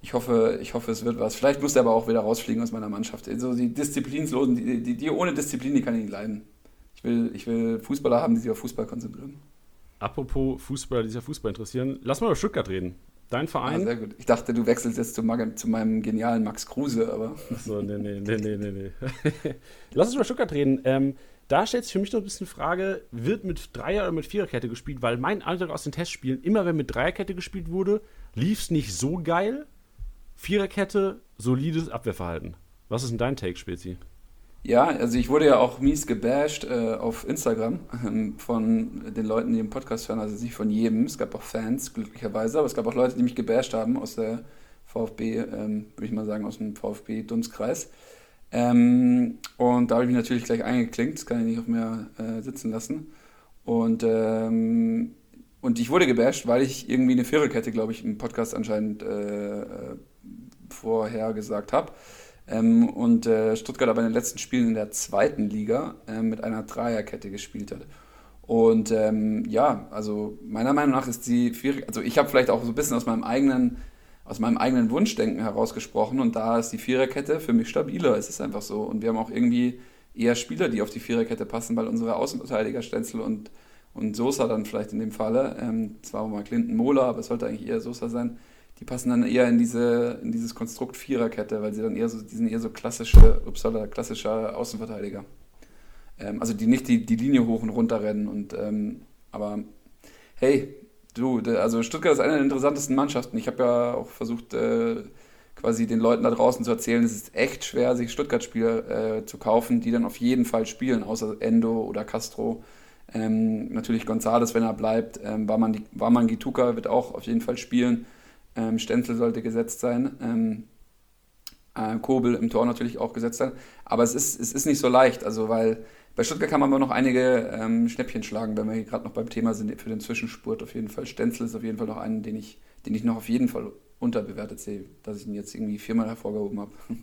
ich hoffe, ich hoffe, es wird was. Vielleicht muss er aber auch wieder rausfliegen aus meiner Mannschaft. Also die Disziplinlosen, die, die, die ohne Disziplin, die kann ich nicht leiden. Ich will, ich will Fußballer haben, die sich auf Fußball konzentrieren. Apropos Fußballer, die sich auf Fußball interessieren, lass mal über Stuttgart reden. Dein Verein? Ja, sehr gut. Ich dachte, du wechselst jetzt zu, zu meinem genialen Max Kruse, aber. Achso, nee, nee, nee, nee, nee. nee. Lass uns über Stuttgart reden. Ähm, da stellt sich für mich noch ein bisschen die Frage, wird mit Dreier- oder mit Viererkette gespielt? Weil mein Eindruck aus den Testspielen, immer wenn mit Dreierkette gespielt wurde, lief es nicht so geil. Viererkette, solides Abwehrverhalten. Was ist denn dein Take, Spezi? Ja, also ich wurde ja auch mies gebasht äh, auf Instagram ähm, von den Leuten, die den Podcast hören, also nicht von jedem. Es gab auch Fans, glücklicherweise, aber es gab auch Leute, die mich gebasht haben aus der VfB, ähm, würde ich mal sagen, aus dem VfB-Dunstkreis. Ähm, und da habe ich mich natürlich gleich eingeklinkt, das kann ich nicht auf mir äh, sitzen lassen. Und, ähm, und ich wurde gebasht, weil ich irgendwie eine Viererkette, glaube ich, im Podcast anscheinend äh, äh vorher gesagt habe. Ähm, und äh, Stuttgart aber in den letzten Spielen in der zweiten Liga äh, mit einer Dreierkette gespielt hat. Und ähm, ja, also meiner Meinung nach ist die Vierer, also ich habe vielleicht auch so ein bisschen aus meinem eigenen aus meinem eigenen Wunschdenken herausgesprochen und da ist die Viererkette für mich stabiler. Es ist einfach so. Und wir haben auch irgendwie eher Spieler, die auf die Viererkette passen, weil unsere Außenverteidiger Stenzel und, und Sosa dann vielleicht in dem Falle, ähm, zwar mal Clinton Mola, aber es sollte eigentlich eher Sosa sein, die passen dann eher in, diese, in dieses Konstrukt Viererkette, weil sie dann eher so, die sind eher so klassische, upsala, klassischer Außenverteidiger. Ähm, also die nicht die, die Linie hoch und runter rennen und ähm, aber hey, du, also Stuttgart ist eine der interessantesten Mannschaften. Ich habe ja auch versucht, äh, quasi den Leuten da draußen zu erzählen, es ist echt schwer, sich Stuttgart-Spieler äh, zu kaufen, die dann auf jeden Fall spielen, außer Endo oder Castro. Ähm, natürlich Gonzales, wenn er bleibt. Ähm, Barman, Barman Gituka wird auch auf jeden Fall spielen. Ähm, Stenzel sollte gesetzt sein. Ähm, äh, Kobel im Tor natürlich auch gesetzt sein. Aber es ist, es ist nicht so leicht, also weil bei Stuttgart kann man aber noch einige ähm, Schnäppchen schlagen, wenn wir hier gerade noch beim Thema sind, für den Zwischenspurt auf jeden Fall. Stenzel ist auf jeden Fall noch einen, den ich, den ich noch auf jeden Fall unterbewertet sehe, dass ich ihn jetzt irgendwie viermal hervorgehoben habe.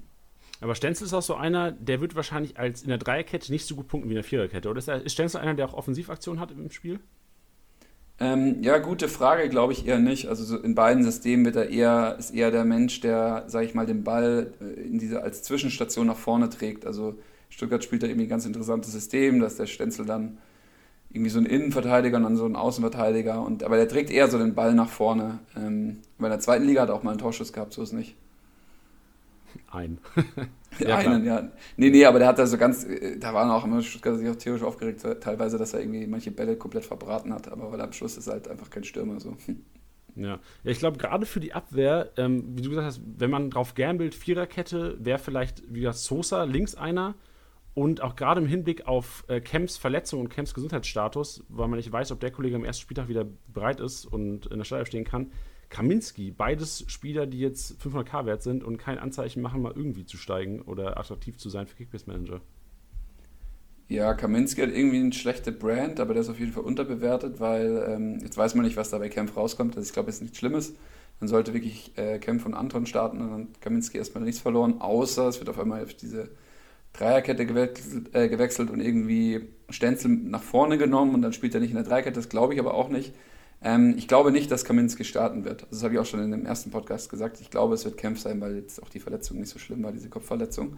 Aber Stenzel ist auch so einer, der wird wahrscheinlich als in der Dreierkette nicht so gut punkten wie in der Viererkette. Oder ist, ist Stenzel einer, der auch Offensivaktionen hat im Spiel? Ähm, ja, gute Frage, glaube ich eher nicht. Also so in beiden Systemen wird er eher, ist eher der Mensch, der, sage ich mal, den Ball äh, in diese, als Zwischenstation nach vorne trägt. Also Stuttgart spielt da irgendwie ein ganz interessantes System, dass der Stenzel dann irgendwie so ein Innenverteidiger und dann so ein Außenverteidiger. Und, aber der trägt eher so den Ball nach vorne. Ähm, bei der zweiten Liga hat er auch mal einen Torschuss gehabt, so ist es nicht. Ein. ja, Einen, klar. ja. Nee, nee, aber der hat da so ganz, äh, da waren auch immer Stuttgart sich auch theoretisch aufgeregt, teilweise, dass er irgendwie manche Bälle komplett verbraten hat, aber weil er am Schluss ist halt einfach kein Stürmer so. Ja, ja ich glaube, gerade für die Abwehr, ähm, wie du gesagt hast, wenn man drauf gambelt, Viererkette, wäre vielleicht wie gesagt Sosa links einer und auch gerade im Hinblick auf äh, Camps Verletzung und Camps Gesundheitsstatus, weil man nicht weiß, ob der Kollege am ersten Spieltag wieder bereit ist und in der Startelf stehen kann. Kaminski, beides Spieler, die jetzt 500k wert sind und kein Anzeichen machen, mal irgendwie zu steigen oder attraktiv zu sein für Kickbase Manager. Ja, Kaminski hat irgendwie eine schlechte Brand, aber der ist auf jeden Fall unterbewertet, weil ähm, jetzt weiß man nicht, was da bei Kempf rauskommt. Also ich glaube, es ist nichts Schlimmes. Man sollte wirklich äh, Kempf und Anton starten und dann Kaminski erstmal nichts verloren, außer es wird auf einmal auf diese Dreierkette gewechselt, äh, gewechselt und irgendwie Stenzel nach vorne genommen und dann spielt er nicht in der Dreierkette. Das glaube ich aber auch nicht. Ähm, ich glaube nicht, dass Kaminski starten wird. Das habe ich auch schon in dem ersten Podcast gesagt. Ich glaube, es wird Kempf sein, weil jetzt auch die Verletzung nicht so schlimm war, diese Kopfverletzung.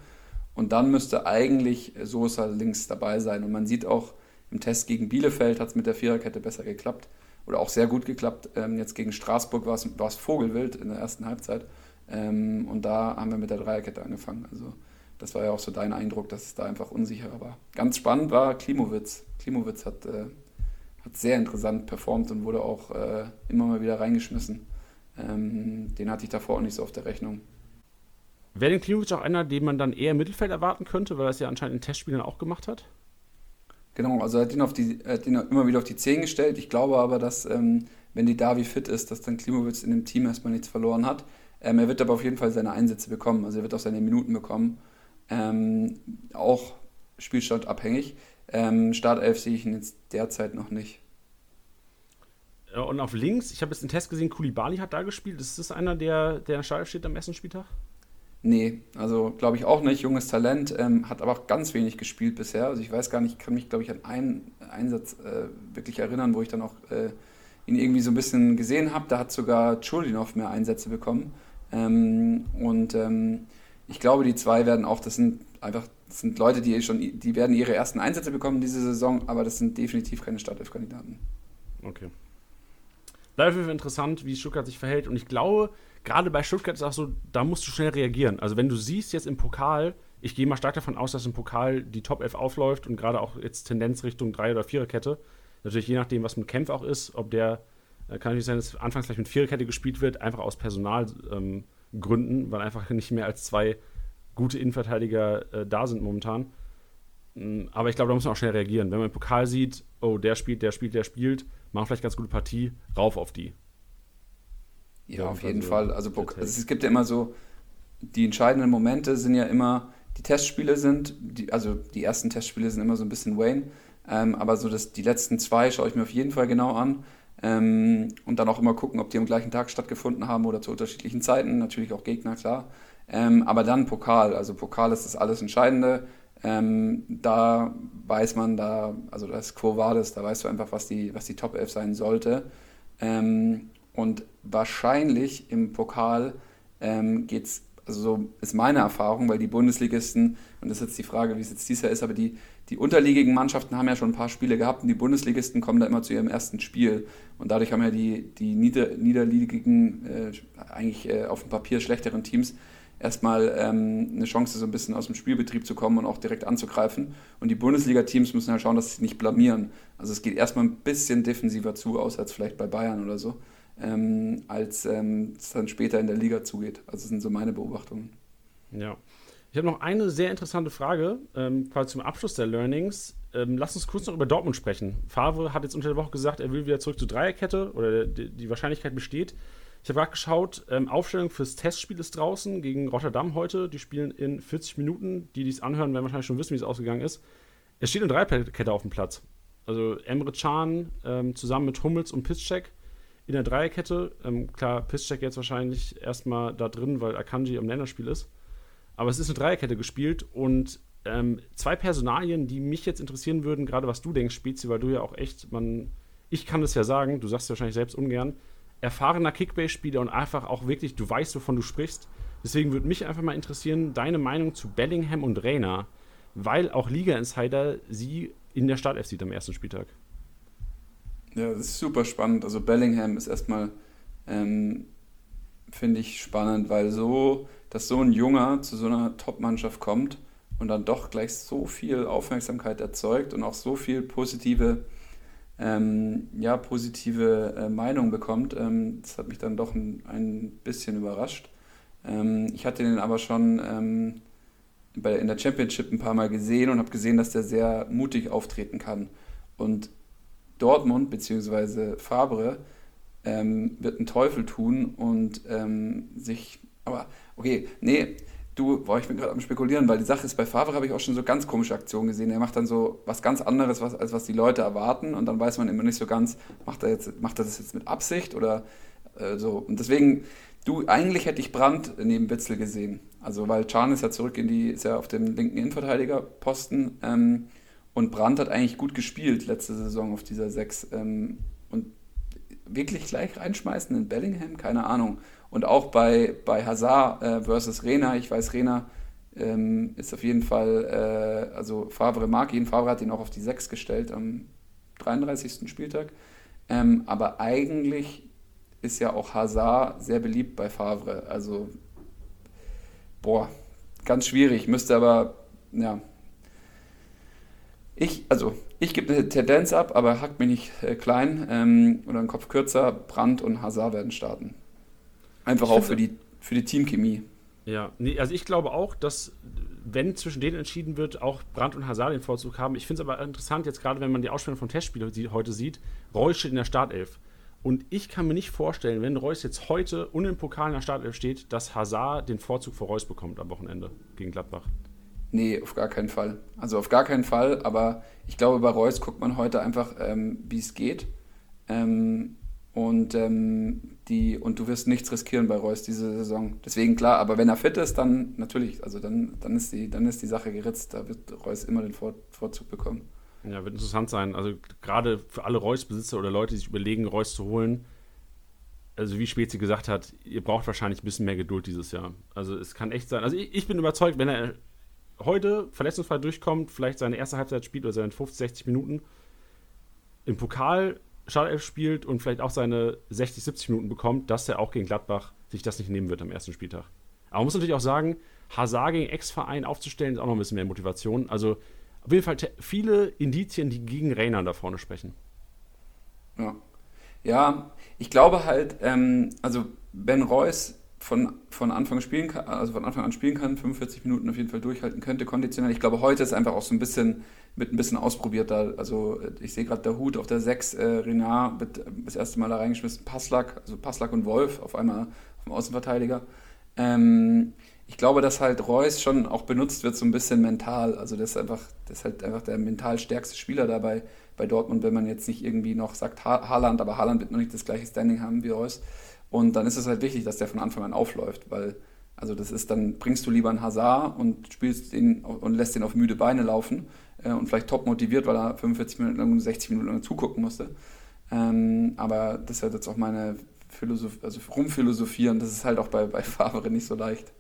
Und dann müsste eigentlich Sosa links dabei sein. Und man sieht auch im Test gegen Bielefeld hat es mit der Viererkette besser geklappt. Oder auch sehr gut geklappt. Ähm, jetzt gegen Straßburg war es Vogelwild in der ersten Halbzeit. Ähm, und da haben wir mit der Dreierkette angefangen. Also das war ja auch so dein Eindruck, dass es da einfach unsicherer war. Ganz spannend war Klimowitz. Klimowitz hat, äh, hat sehr interessant performt und wurde auch äh, immer mal wieder reingeschmissen. Ähm, den hatte ich davor auch nicht so auf der Rechnung. Wäre denn Klimovic auch einer, den man dann eher im Mittelfeld erwarten könnte, weil er es ja anscheinend in Testspielen auch gemacht hat? Genau, also er hat ihn, auf die, hat ihn immer wieder auf die 10 gestellt. Ich glaube aber, dass, ähm, wenn die Davi fit ist, dass dann Klimowitz in dem Team erstmal nichts verloren hat. Ähm, er wird aber auf jeden Fall seine Einsätze bekommen, also er wird auch seine Minuten bekommen. Ähm, auch spielstandabhängig. Ähm, Startelf sehe ich ihn jetzt derzeit noch nicht. Und auf links, ich habe jetzt einen Test gesehen, Kulibali hat da gespielt. Ist das einer, der, der in Stall steht am ersten Spieltag? Nee, also glaube ich auch nicht. Junges Talent, ähm, hat aber auch ganz wenig gespielt bisher. Also ich weiß gar nicht, kann mich glaube ich an einen Einsatz äh, wirklich erinnern, wo ich dann auch äh, ihn irgendwie so ein bisschen gesehen habe. Da hat sogar Chulinov mehr Einsätze bekommen. Ähm, und ähm, ich glaube, die zwei werden auch, das sind einfach, das sind Leute, die schon, die werden ihre ersten Einsätze bekommen diese Saison, aber das sind definitiv keine Startelf-Kandidaten. Okay. Bleibt interessant, wie Stuttgart sich verhält. Und ich glaube, gerade bei Stuttgart ist auch so, da musst du schnell reagieren. Also wenn du siehst jetzt im Pokal, ich gehe mal stark davon aus, dass im Pokal die Top 11 aufläuft und gerade auch jetzt Tendenz Richtung 3 oder 4er Kette. Natürlich je nachdem, was mit Kempf auch ist, ob der, äh, kann natürlich sein, dass anfangs gleich mit 4er Kette gespielt wird, einfach aus Personalgründen, ähm, weil einfach nicht mehr als zwei gute Innenverteidiger äh, da sind momentan. Mm, aber ich glaube, da muss man auch schnell reagieren. Wenn man im Pokal sieht, oh, der spielt, der spielt, der spielt, machen vielleicht ganz gute Partie, rauf auf die. Ja, auf jeden Fall. Also, also es gibt ja immer so, die entscheidenden Momente sind ja immer, die Testspiele sind, die, also die ersten Testspiele sind immer so ein bisschen Wayne, ähm, aber so das, die letzten zwei schaue ich mir auf jeden Fall genau an ähm, und dann auch immer gucken, ob die am gleichen Tag stattgefunden haben oder zu unterschiedlichen Zeiten, natürlich auch Gegner, klar. Ähm, aber dann Pokal, also Pokal ist das alles Entscheidende. Ähm, da weiß man, da, also das Quo Vadis, da weißt du einfach, was die, was die Top 11 sein sollte. Ähm, und wahrscheinlich im Pokal ähm, geht es, also so ist meine Erfahrung, weil die Bundesligisten, und das ist jetzt die Frage, wie es jetzt dieses Jahr ist, aber die, die unterliegenden Mannschaften haben ja schon ein paar Spiele gehabt und die Bundesligisten kommen da immer zu ihrem ersten Spiel. Und dadurch haben ja die, die nieder, niederliegenden, äh, eigentlich äh, auf dem Papier schlechteren Teams erstmal ähm, eine Chance, so ein bisschen aus dem Spielbetrieb zu kommen und auch direkt anzugreifen. Und die Bundesliga-Teams müssen halt schauen, dass sie sich nicht blamieren. Also es geht erstmal ein bisschen defensiver zu, außer als vielleicht bei Bayern oder so ähm, als ähm, es dann später in der Liga zugeht. Also das sind so meine Beobachtungen. Ja. Ich habe noch eine sehr interessante Frage, ähm, quasi zum Abschluss der Learnings. Ähm, lass uns kurz noch über Dortmund sprechen. Favre hat jetzt unter der Woche gesagt, er will wieder zurück zur Dreierkette oder die, die Wahrscheinlichkeit besteht. Ich habe gerade geschaut, ähm, Aufstellung fürs Testspiel ist draußen gegen Rotterdam heute. Die spielen in 40 Minuten. Die, die es anhören, werden wahrscheinlich schon wissen, wie es ausgegangen ist. Es steht eine Dreierkette auf dem Platz. Also Emre Can ähm, zusammen mit Hummels und Piszczek in der Dreierkette. Ähm, klar, Pisscheck jetzt wahrscheinlich erstmal da drin, weil Akanji am Länderspiel ist. Aber es ist eine Dreierkette gespielt und ähm, zwei Personalien, die mich jetzt interessieren würden, gerade was du denkst, Spezi, weil du ja auch echt, man, ich kann das ja sagen, du sagst es wahrscheinlich selbst ungern, erfahrener Kickbase-Spieler und einfach auch wirklich, du weißt, wovon du sprichst. Deswegen würde mich einfach mal interessieren, deine Meinung zu Bellingham und Reina, weil auch Liga-Insider sie in der Startelf sieht am ersten Spieltag. Ja, das ist super spannend. Also Bellingham ist erstmal, ähm, finde ich spannend, weil so, dass so ein Junger zu so einer Top-Mannschaft kommt und dann doch gleich so viel Aufmerksamkeit erzeugt und auch so viel positive ähm, ja, positive äh, Meinung bekommt. Ähm, das hat mich dann doch ein, ein bisschen überrascht. Ähm, ich hatte den aber schon ähm, bei, in der Championship ein paar Mal gesehen und habe gesehen, dass der sehr mutig auftreten kann. Und Dortmund bzw. Fabre ähm, wird einen Teufel tun und ähm, sich, aber okay, nee, du, boah, ich bin gerade am Spekulieren, weil die Sache ist, bei Favre habe ich auch schon so ganz komische Aktionen gesehen. Er macht dann so was ganz anderes, was, als was die Leute erwarten und dann weiß man immer nicht so ganz, macht er, jetzt, macht er das jetzt mit Absicht oder äh, so. Und deswegen, du, eigentlich hätte ich Brandt neben Witzel gesehen. Also, weil Can ist ja zurück in die, ist ja auf dem linken Innenverteidigerposten ähm, und Brandt hat eigentlich gut gespielt letzte Saison auf dieser 6 ähm, und wirklich gleich reinschmeißen in Bellingham, keine Ahnung. Und auch bei, bei Hazard äh, versus Rena, ich weiß, Rena ähm, ist auf jeden Fall, äh, also Favre mag ihn, Favre hat ihn auch auf die 6 gestellt am 33. Spieltag. Ähm, aber eigentlich ist ja auch Hazard sehr beliebt bei Favre. Also, boah, ganz schwierig. Müsste aber, ja. Ich, also, ich gebe eine Tendenz ab, aber hackt mich nicht äh, klein ähm, oder einen Kopf kürzer. Brandt und Hazard werden starten. Einfach ich auch für die, für die Teamchemie. Ja, nee, also ich glaube auch, dass wenn zwischen denen entschieden wird, auch Brandt und Hazard den Vorzug haben. Ich finde es aber interessant, jetzt gerade wenn man die Ausstellung von Testspielen heute sieht, Reus steht in der Startelf. Und ich kann mir nicht vorstellen, wenn Reus jetzt heute und im Pokal in der Startelf steht, dass Hazard den Vorzug vor Reus bekommt am Wochenende gegen Gladbach. Nee, auf gar keinen Fall. Also auf gar keinen Fall, aber ich glaube, bei Reus guckt man heute einfach, ähm, wie es geht. Ähm, und, ähm, die, und du wirst nichts riskieren bei Reus diese Saison. Deswegen klar, aber wenn er fit ist, dann natürlich, also dann, dann, ist, die, dann ist die Sache geritzt. Da wird Reus immer den Vor Vorzug bekommen. Ja, wird interessant sein. Also gerade für alle Reus-Besitzer oder Leute, die sich überlegen, Reus zu holen, also wie Spezi gesagt hat, ihr braucht wahrscheinlich ein bisschen mehr Geduld dieses Jahr. Also es kann echt sein. Also ich, ich bin überzeugt, wenn er heute verletzungsfrei durchkommt, vielleicht seine erste Halbzeit spielt oder seine 50, 60 Minuten, im Pokal Startelf spielt und vielleicht auch seine 60, 70 Minuten bekommt, dass er auch gegen Gladbach sich das nicht nehmen wird am ersten Spieltag. Aber man muss natürlich auch sagen, Hazard gegen Ex-Verein aufzustellen, ist auch noch ein bisschen mehr Motivation. Also auf jeden Fall viele Indizien, die gegen Rainer da vorne sprechen. Ja. Ja, ich glaube halt, ähm, also Ben Reus von, von Anfang spielen kann, also von Anfang an spielen kann, 45 Minuten auf jeden Fall durchhalten könnte, konditionell. Ich glaube, heute ist einfach auch so ein bisschen mit ein bisschen ausprobiert da. Also ich sehe gerade der Hut auf der 6, äh, Renard wird das erste Mal da reingeschmissen, Passlack, also Passlack und Wolf auf einmal vom Außenverteidiger. Ähm, ich glaube, dass halt Reus schon auch benutzt wird so ein bisschen mental. Also das ist einfach, das ist halt einfach der mental stärkste Spieler dabei bei Dortmund, wenn man jetzt nicht irgendwie noch sagt ha Haaland, aber Haaland wird noch nicht das gleiche Standing haben wie Reus. Und dann ist es halt wichtig, dass der von Anfang an aufläuft, weil also das ist, dann bringst du lieber einen Hazard und spielst ihn und lässt ihn auf müde Beine laufen äh, und vielleicht top motiviert, weil er 45 Minuten lang, 60 Minuten lang zugucken musste. Ähm, aber das ist halt jetzt auch meine Philosophie, also rumphilosophieren, das ist halt auch bei, bei Favre nicht so leicht.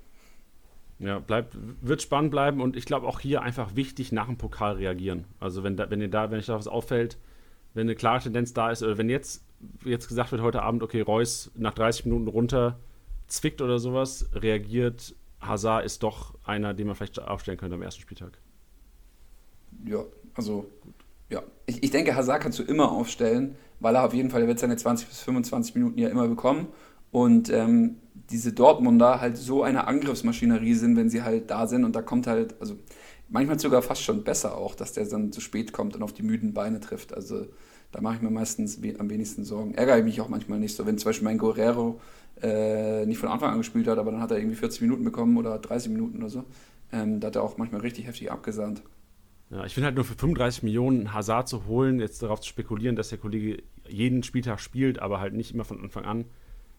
Ja, bleibt, wird spannend bleiben und ich glaube auch hier einfach wichtig nach dem Pokal reagieren. Also wenn da, wenn ihr da, wenn euch da was auffällt, wenn eine klare Tendenz da ist, oder wenn jetzt jetzt gesagt wird heute Abend, okay, Reus nach 30 Minuten runter zwickt oder sowas, reagiert Hazard ist doch einer, den man vielleicht aufstellen könnte am ersten Spieltag. Ja, also ja, ich, ich denke, Hazard kannst du immer aufstellen, weil er auf jeden Fall, er wird seine 20 bis 25 Minuten ja immer bekommen und ähm, diese Dortmunder halt so eine Angriffsmaschinerie sind, wenn sie halt da sind und da kommt halt, also manchmal sogar fast schon besser auch, dass der dann zu spät kommt und auf die müden Beine trifft. Also da mache ich mir meistens am wenigsten Sorgen. Ärgere ich mich auch manchmal nicht so, wenn zum Beispiel mein Guerrero äh, nicht von Anfang an gespielt hat, aber dann hat er irgendwie 40 Minuten bekommen oder 30 Minuten oder so. Ähm, da hat er auch manchmal richtig heftig abgesandt. Ja, ich finde halt nur für 35 Millionen Hazard zu holen, jetzt darauf zu spekulieren, dass der Kollege jeden Spieltag spielt, aber halt nicht immer von Anfang an,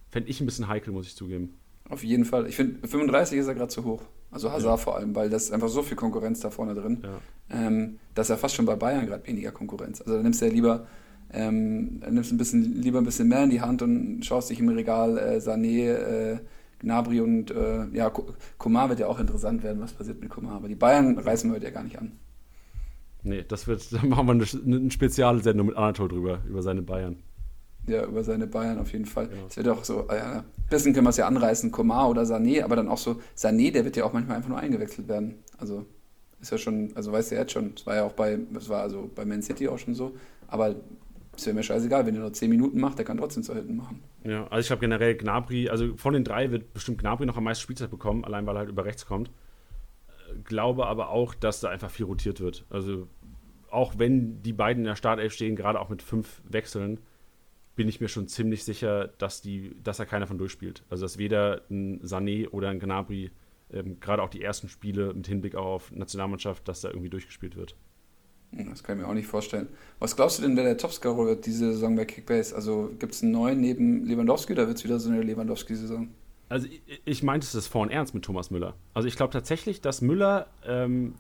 fände ich ein bisschen heikel, muss ich zugeben. Auf jeden Fall. Ich finde, 35 ist er gerade zu hoch. Also Hazard ja. vor allem, weil das ist einfach so viel Konkurrenz da vorne drin, ja. ähm, dass er fast schon bei Bayern gerade weniger Konkurrenz. Also da nimmst du ja lieber ähm, nimmst ein bisschen, lieber ein bisschen mehr in die Hand und schaust dich im Regal äh, Sané, äh, Gnabry und äh, ja, Komar wird ja auch interessant werden, was passiert mit Komar. Aber die Bayern reißen wir heute ja gar nicht an. Nee, das wird, da machen wir eine, eine Spezialsendung mit Anatol drüber, über seine Bayern. Ja, über seine Bayern auf jeden Fall. Es genau. wird auch so, äh, ein bisschen können wir es ja anreißen, Komar oder Sané, aber dann auch so, Sané, der wird ja auch manchmal einfach nur eingewechselt werden. Also ist ja schon, also weißt du jetzt schon, es war ja auch bei, es war also bei Man City auch schon so, aber es wäre mir scheißegal, wenn er nur 10 Minuten macht, der kann trotzdem zu hinten machen. Ja, also ich glaube generell Gnabry, also von den drei wird bestimmt Gnabry noch am meisten Spielzeit bekommen, allein weil er halt über rechts kommt. Glaube aber auch, dass da einfach viel rotiert wird. Also auch wenn die beiden in der Startelf stehen, gerade auch mit fünf Wechseln, bin ich mir schon ziemlich sicher, dass, die, dass da keiner von durchspielt. Also dass weder ein Sané oder ein Gnabry, ähm, gerade auch die ersten Spiele mit Hinblick auf Nationalmannschaft, dass da irgendwie durchgespielt wird. Das kann ich mir auch nicht vorstellen. Was glaubst du denn, wer der Topscorer wird diese Saison bei Kickbase? Also gibt es einen neuen neben Lewandowski oder wird es wieder so eine Lewandowski-Saison? Also ich, ich meinte es vorhin ernst mit Thomas Müller. Also ich glaube tatsächlich, dass Müller ähm,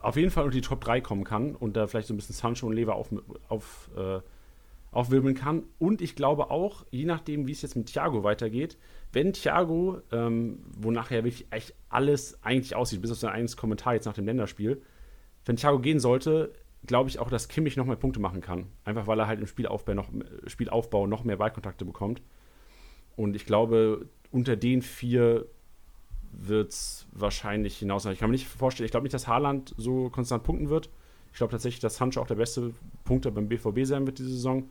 auf jeden Fall unter die Top 3 kommen kann und da vielleicht so ein bisschen Sancho und Lever auf, auf, äh, aufwirbeln kann. Und ich glaube auch, je nachdem, wie es jetzt mit Thiago weitergeht, wenn Thiago, ähm, wo nachher wirklich echt alles eigentlich aussieht, bis auf sein eigenes Kommentar jetzt nach dem Länderspiel, wenn Thiago gehen sollte, glaube ich auch, dass Kimmich noch mehr Punkte machen kann. Einfach weil er halt im Spielaufbau noch, Spielaufbau noch mehr Ballkontakte bekommt. Und ich glaube, unter den vier wird es wahrscheinlich hinaus. Ich kann mir nicht vorstellen, ich glaube nicht, dass Haaland so konstant punkten wird. Ich glaube tatsächlich, dass Sancho auch der beste Punkter beim BVB sein wird diese Saison.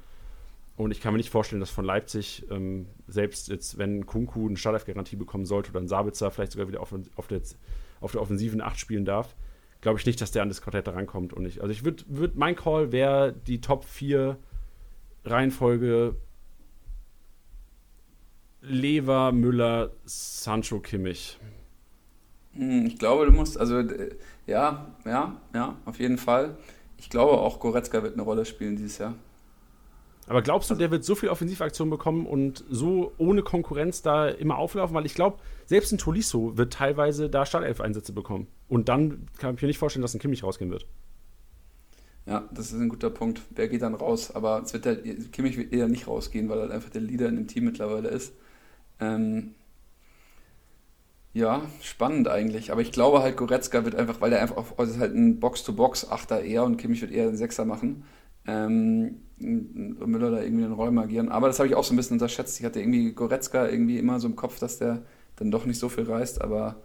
Und ich kann mir nicht vorstellen, dass von Leipzig, ähm, selbst jetzt, wenn Kunku eine Startelf-Garantie bekommen sollte oder ein Sabitzer vielleicht sogar wieder auf, auf, der, auf der offensiven Acht spielen darf, glaube ich nicht, dass der an das Quartett rankommt. Und ich, also ich würde, würd, mein Call wäre die Top 4 Reihenfolge Lever, Müller, Sancho, Kimmich. Hm, ich glaube, du musst, also ja, ja, ja, auf jeden Fall. Ich glaube auch, Goretzka wird eine Rolle spielen dieses Jahr. Aber glaubst du, der wird so viel Offensivaktion bekommen und so ohne Konkurrenz da immer auflaufen? Weil ich glaube, selbst ein Tolisso wird teilweise da Startelf-Einsätze bekommen. Und dann kann ich mir nicht vorstellen, dass ein Kimmich rausgehen wird. Ja, das ist ein guter Punkt. Wer geht dann raus? Aber es wird halt, Kimmich wird eher nicht rausgehen, weil er halt einfach der Leader in dem Team mittlerweile ist. Ähm, ja, spannend eigentlich. Aber ich glaube halt, Goretzka wird einfach, weil er einfach auf, also ist halt ein Box-to-Box-Achter eher und Kimmich wird eher einen Sechser machen ähm, Müller da irgendwie den Räumen agieren. Aber das habe ich auch so ein bisschen unterschätzt. Ich hatte irgendwie Goretzka irgendwie immer so im Kopf, dass der dann doch nicht so viel reißt, aber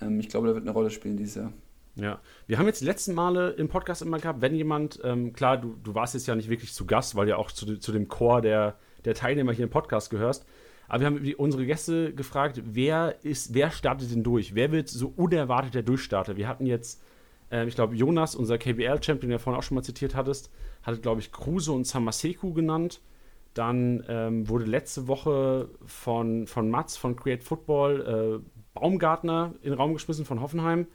ähm, ich glaube, der wird eine Rolle spielen dieses Jahr. Ja, wir haben jetzt die letzten Male im Podcast immer gehabt, wenn jemand, ähm, klar, du, du warst jetzt ja nicht wirklich zu Gast, weil du ja auch zu, zu dem Chor der, der Teilnehmer hier im Podcast gehörst. Aber wir haben unsere Gäste gefragt, wer ist, wer startet denn durch? Wer wird so unerwartet der Durchstarter? Wir hatten jetzt, äh, ich glaube, Jonas, unser KBL-Champion, den du ja vorhin auch schon mal zitiert hattest, hatte, glaube ich, Kruse und Samaseku genannt. Dann ähm, wurde letzte Woche von, von Mats von Create Football äh, Baumgartner in den Raum geschmissen von Hoffenheim.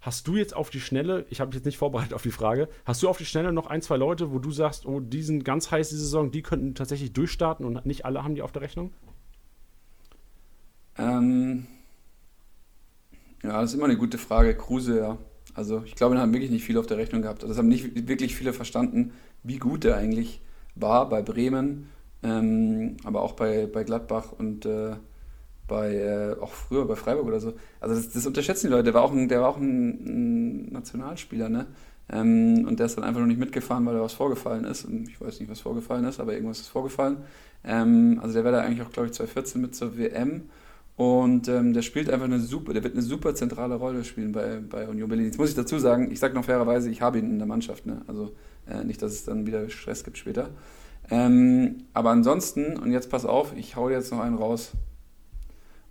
Hast du jetzt auf die Schnelle, ich habe mich jetzt nicht vorbereitet auf die Frage, hast du auf die Schnelle noch ein, zwei Leute, wo du sagst, oh, die sind ganz heiß diese Saison, die könnten tatsächlich durchstarten und nicht alle haben die auf der Rechnung? Ähm, ja, das ist immer eine gute Frage. Kruse, ja. Also ich glaube, wir haben wirklich nicht viel auf der Rechnung gehabt. Also es haben nicht wirklich viele verstanden, wie gut er eigentlich war bei Bremen, ähm, aber auch bei, bei Gladbach und äh, bei äh, auch früher bei Freiburg oder so. Also das, das, unterschätzen die Leute. Der war auch ein, der war auch ein, ein Nationalspieler, ne? Ähm, und der ist dann einfach noch nicht mitgefahren, weil da was vorgefallen ist. Und ich weiß nicht, was vorgefallen ist, aber irgendwas ist vorgefallen. Ähm, also der wäre da eigentlich auch, glaube ich, 2014 mit zur WM. Und ähm, der spielt einfach eine super, der wird eine super zentrale Rolle spielen bei, bei Union Berlin. Jetzt muss ich dazu sagen, ich sage noch fairerweise, ich habe ihn in der Mannschaft, ne? Also äh, nicht, dass es dann wieder Stress gibt später. Ähm, aber ansonsten, und jetzt pass auf, ich hau jetzt noch einen raus.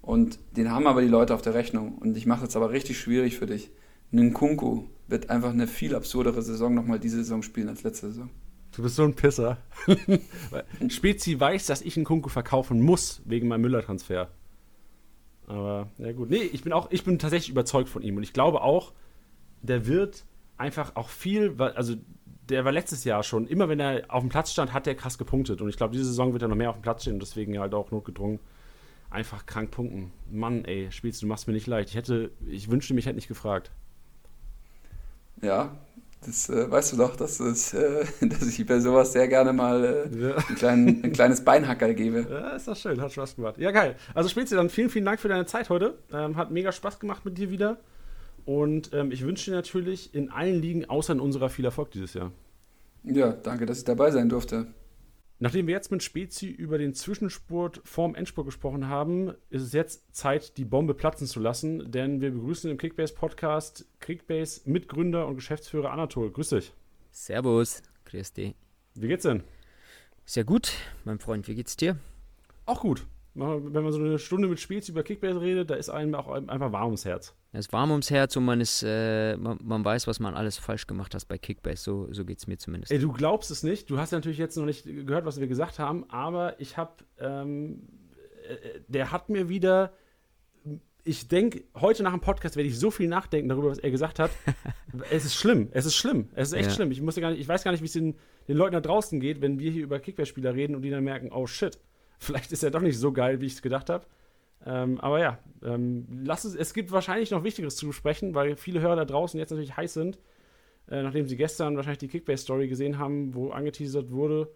Und den haben aber die Leute auf der Rechnung. Und ich mache jetzt aber richtig schwierig für dich. Nkunku wird einfach eine viel absurdere Saison nochmal diese Saison spielen als letzte Saison. Du bist so ein Pisser. Spezi weiß, dass ich einen Kunku verkaufen muss wegen meinem Müller-Transfer. Aber ja gut. Nee, ich bin auch, ich bin tatsächlich überzeugt von ihm und ich glaube auch, der wird einfach auch viel, also der war letztes Jahr schon, immer wenn er auf dem Platz stand, hat er krass gepunktet und ich glaube, diese Saison wird er noch mehr auf dem Platz stehen und deswegen halt auch notgedrungen einfach krank punkten. Mann, ey, spielst du, machst mir nicht leicht. Ich hätte, ich wünschte, mich hätte nicht gefragt. Ja, das äh, weißt du doch, dass, das, äh, dass ich bei sowas sehr gerne mal äh, ja. ein, klein, ein, kleines Beinhacker gebe. Ja, ist doch schön, hat Spaß gemacht. Ja, geil. Also Spezi, dann vielen, vielen Dank für deine Zeit heute. Ähm, hat mega Spaß gemacht mit dir wieder. Und ähm, ich wünsche dir natürlich in allen Ligen, außer in unserer, viel Erfolg dieses Jahr. Ja, danke, dass ich dabei sein durfte. Nachdem wir jetzt mit Spezi über den Zwischenspurt vorm Endspurt gesprochen haben, ist es jetzt Zeit, die Bombe platzen zu lassen, denn wir begrüßen im Kickbase Podcast Kickbase Mitgründer und Geschäftsführer Anatol. Grüß dich. Servus, grüß dich. Wie geht's denn? Sehr gut, mein Freund. Wie geht's dir? Auch gut. Wenn man so eine Stunde mit Spiels über Kickbase redet, da ist einem auch einfach warm ums Herz. Es ist warm ums Herz und man ist, äh, man, man, weiß, was man alles falsch gemacht hat bei Kickbase. So, so geht es mir zumindest. Ey, du glaubst es nicht. Du hast ja natürlich jetzt noch nicht gehört, was wir gesagt haben, aber ich habe, ähm, äh, der hat mir wieder ich denke, heute nach dem Podcast werde ich so viel nachdenken darüber, was er gesagt hat. es ist schlimm. Es ist schlimm. Es ist echt ja. schlimm. Ich, musste gar nicht, ich weiß gar nicht, wie es den, den Leuten da draußen geht, wenn wir hier über Kickbase-Spieler reden und die dann merken, oh shit, vielleicht ist er doch nicht so geil, wie ich es gedacht habe. Ähm, aber ja, ähm, lass es, es gibt wahrscheinlich noch Wichtigeres zu besprechen, weil viele Hörer da draußen jetzt natürlich heiß sind, äh, nachdem sie gestern wahrscheinlich die Kickbase-Story gesehen haben, wo angeteasert wurde,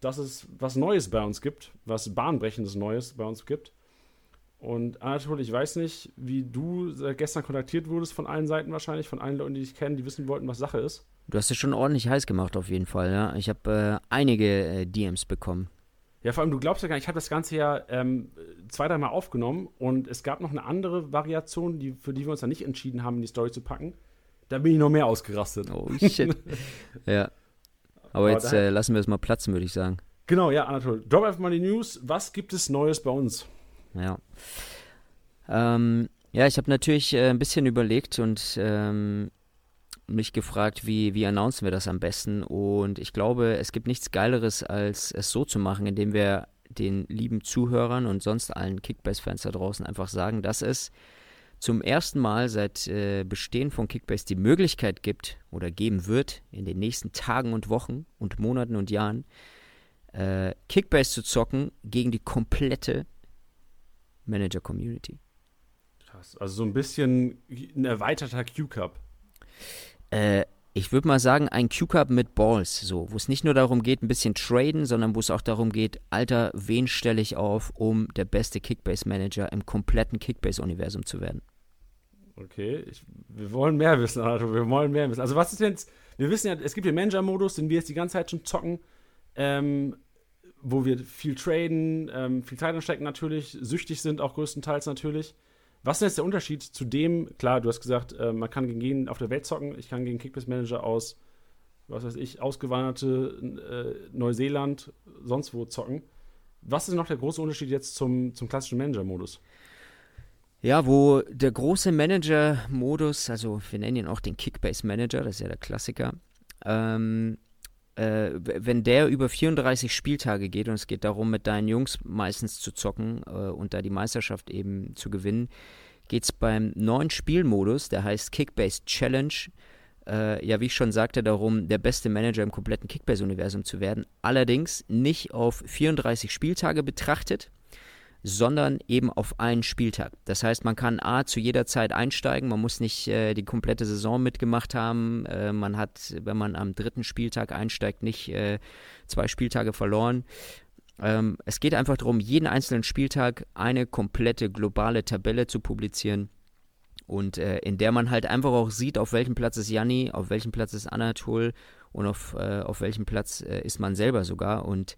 dass es was Neues bei uns gibt, was bahnbrechendes Neues bei uns gibt. Und Anatol, ich weiß nicht, wie du gestern kontaktiert wurdest von allen Seiten wahrscheinlich, von allen Leuten, die dich kennen, die wissen wollten, was Sache ist. Du hast es schon ordentlich heiß gemacht auf jeden Fall, ja. Ich habe äh, einige äh, DMs bekommen. Ja, vor allem, du glaubst ja gar nicht, ich habe das Ganze ja ähm, zwei, dreimal aufgenommen und es gab noch eine andere Variation, die, für die wir uns dann nicht entschieden haben, in die Story zu packen. Da bin ich noch mehr ausgerastet. Oh shit. ja. Aber, Aber jetzt äh, lassen wir es mal platzen, würde ich sagen. Genau, ja, Anatol. Drop einfach mal die News. Was gibt es Neues bei uns? Ja. Ähm, ja, ich habe natürlich äh, ein bisschen überlegt und ähm, mich gefragt, wie, wie announcen wir das am besten. Und ich glaube, es gibt nichts Geileres, als es so zu machen, indem wir den lieben Zuhörern und sonst allen Kickbase-Fans da draußen einfach sagen, dass es zum ersten Mal seit äh, Bestehen von Kickbase die Möglichkeit gibt oder geben wird, in den nächsten Tagen und Wochen und Monaten und Jahren äh, Kickbase zu zocken gegen die komplette Manager-Community. Krass. Also so ein bisschen ein erweiterter Q-Cup. Äh, ich würde mal sagen, ein Q-Cup mit Balls, so, wo es nicht nur darum geht, ein bisschen traden, sondern wo es auch darum geht, Alter, wen stelle ich auf, um der beste Kickbase-Manager im kompletten Kickbase-Universum zu werden. Okay, ich, wir wollen mehr wissen, Arthur, wir wollen mehr wissen. Also was ist jetzt, wir wissen ja, es gibt den Manager-Modus, den wir jetzt die ganze Zeit schon zocken. Ähm, wo wir viel traden, ähm, viel Zeit anstecken natürlich, süchtig sind auch größtenteils natürlich. Was ist jetzt der Unterschied zu dem, klar, du hast gesagt, äh, man kann gegen jeden auf der Welt zocken, ich kann gegen Kickbase Manager aus, was weiß ich, ausgewanderte äh, Neuseeland, sonst wo zocken. Was ist noch der große Unterschied jetzt zum, zum klassischen Manager-Modus? Ja, wo der große Manager-Modus, also wir nennen ihn auch den Kickbase Manager, das ist ja der Klassiker, ähm, äh, wenn der über 34 Spieltage geht und es geht darum, mit deinen Jungs meistens zu zocken äh, und da die Meisterschaft eben zu gewinnen, geht es beim neuen Spielmodus, der heißt Kickbase Challenge, äh, ja, wie ich schon sagte, darum, der beste Manager im kompletten Kickbase-Universum zu werden. Allerdings nicht auf 34 Spieltage betrachtet, sondern eben auf einen Spieltag. Das heißt, man kann A zu jeder Zeit einsteigen, man muss nicht äh, die komplette Saison mitgemacht haben. Äh, man hat, wenn man am dritten Spieltag einsteigt, nicht äh, zwei Spieltage verloren. Ähm, es geht einfach darum, jeden einzelnen Spieltag eine komplette globale Tabelle zu publizieren und äh, in der man halt einfach auch sieht, auf welchem Platz ist Janni, auf welchem Platz ist Anatol und auf, äh, auf welchem Platz äh, ist man selber sogar. Und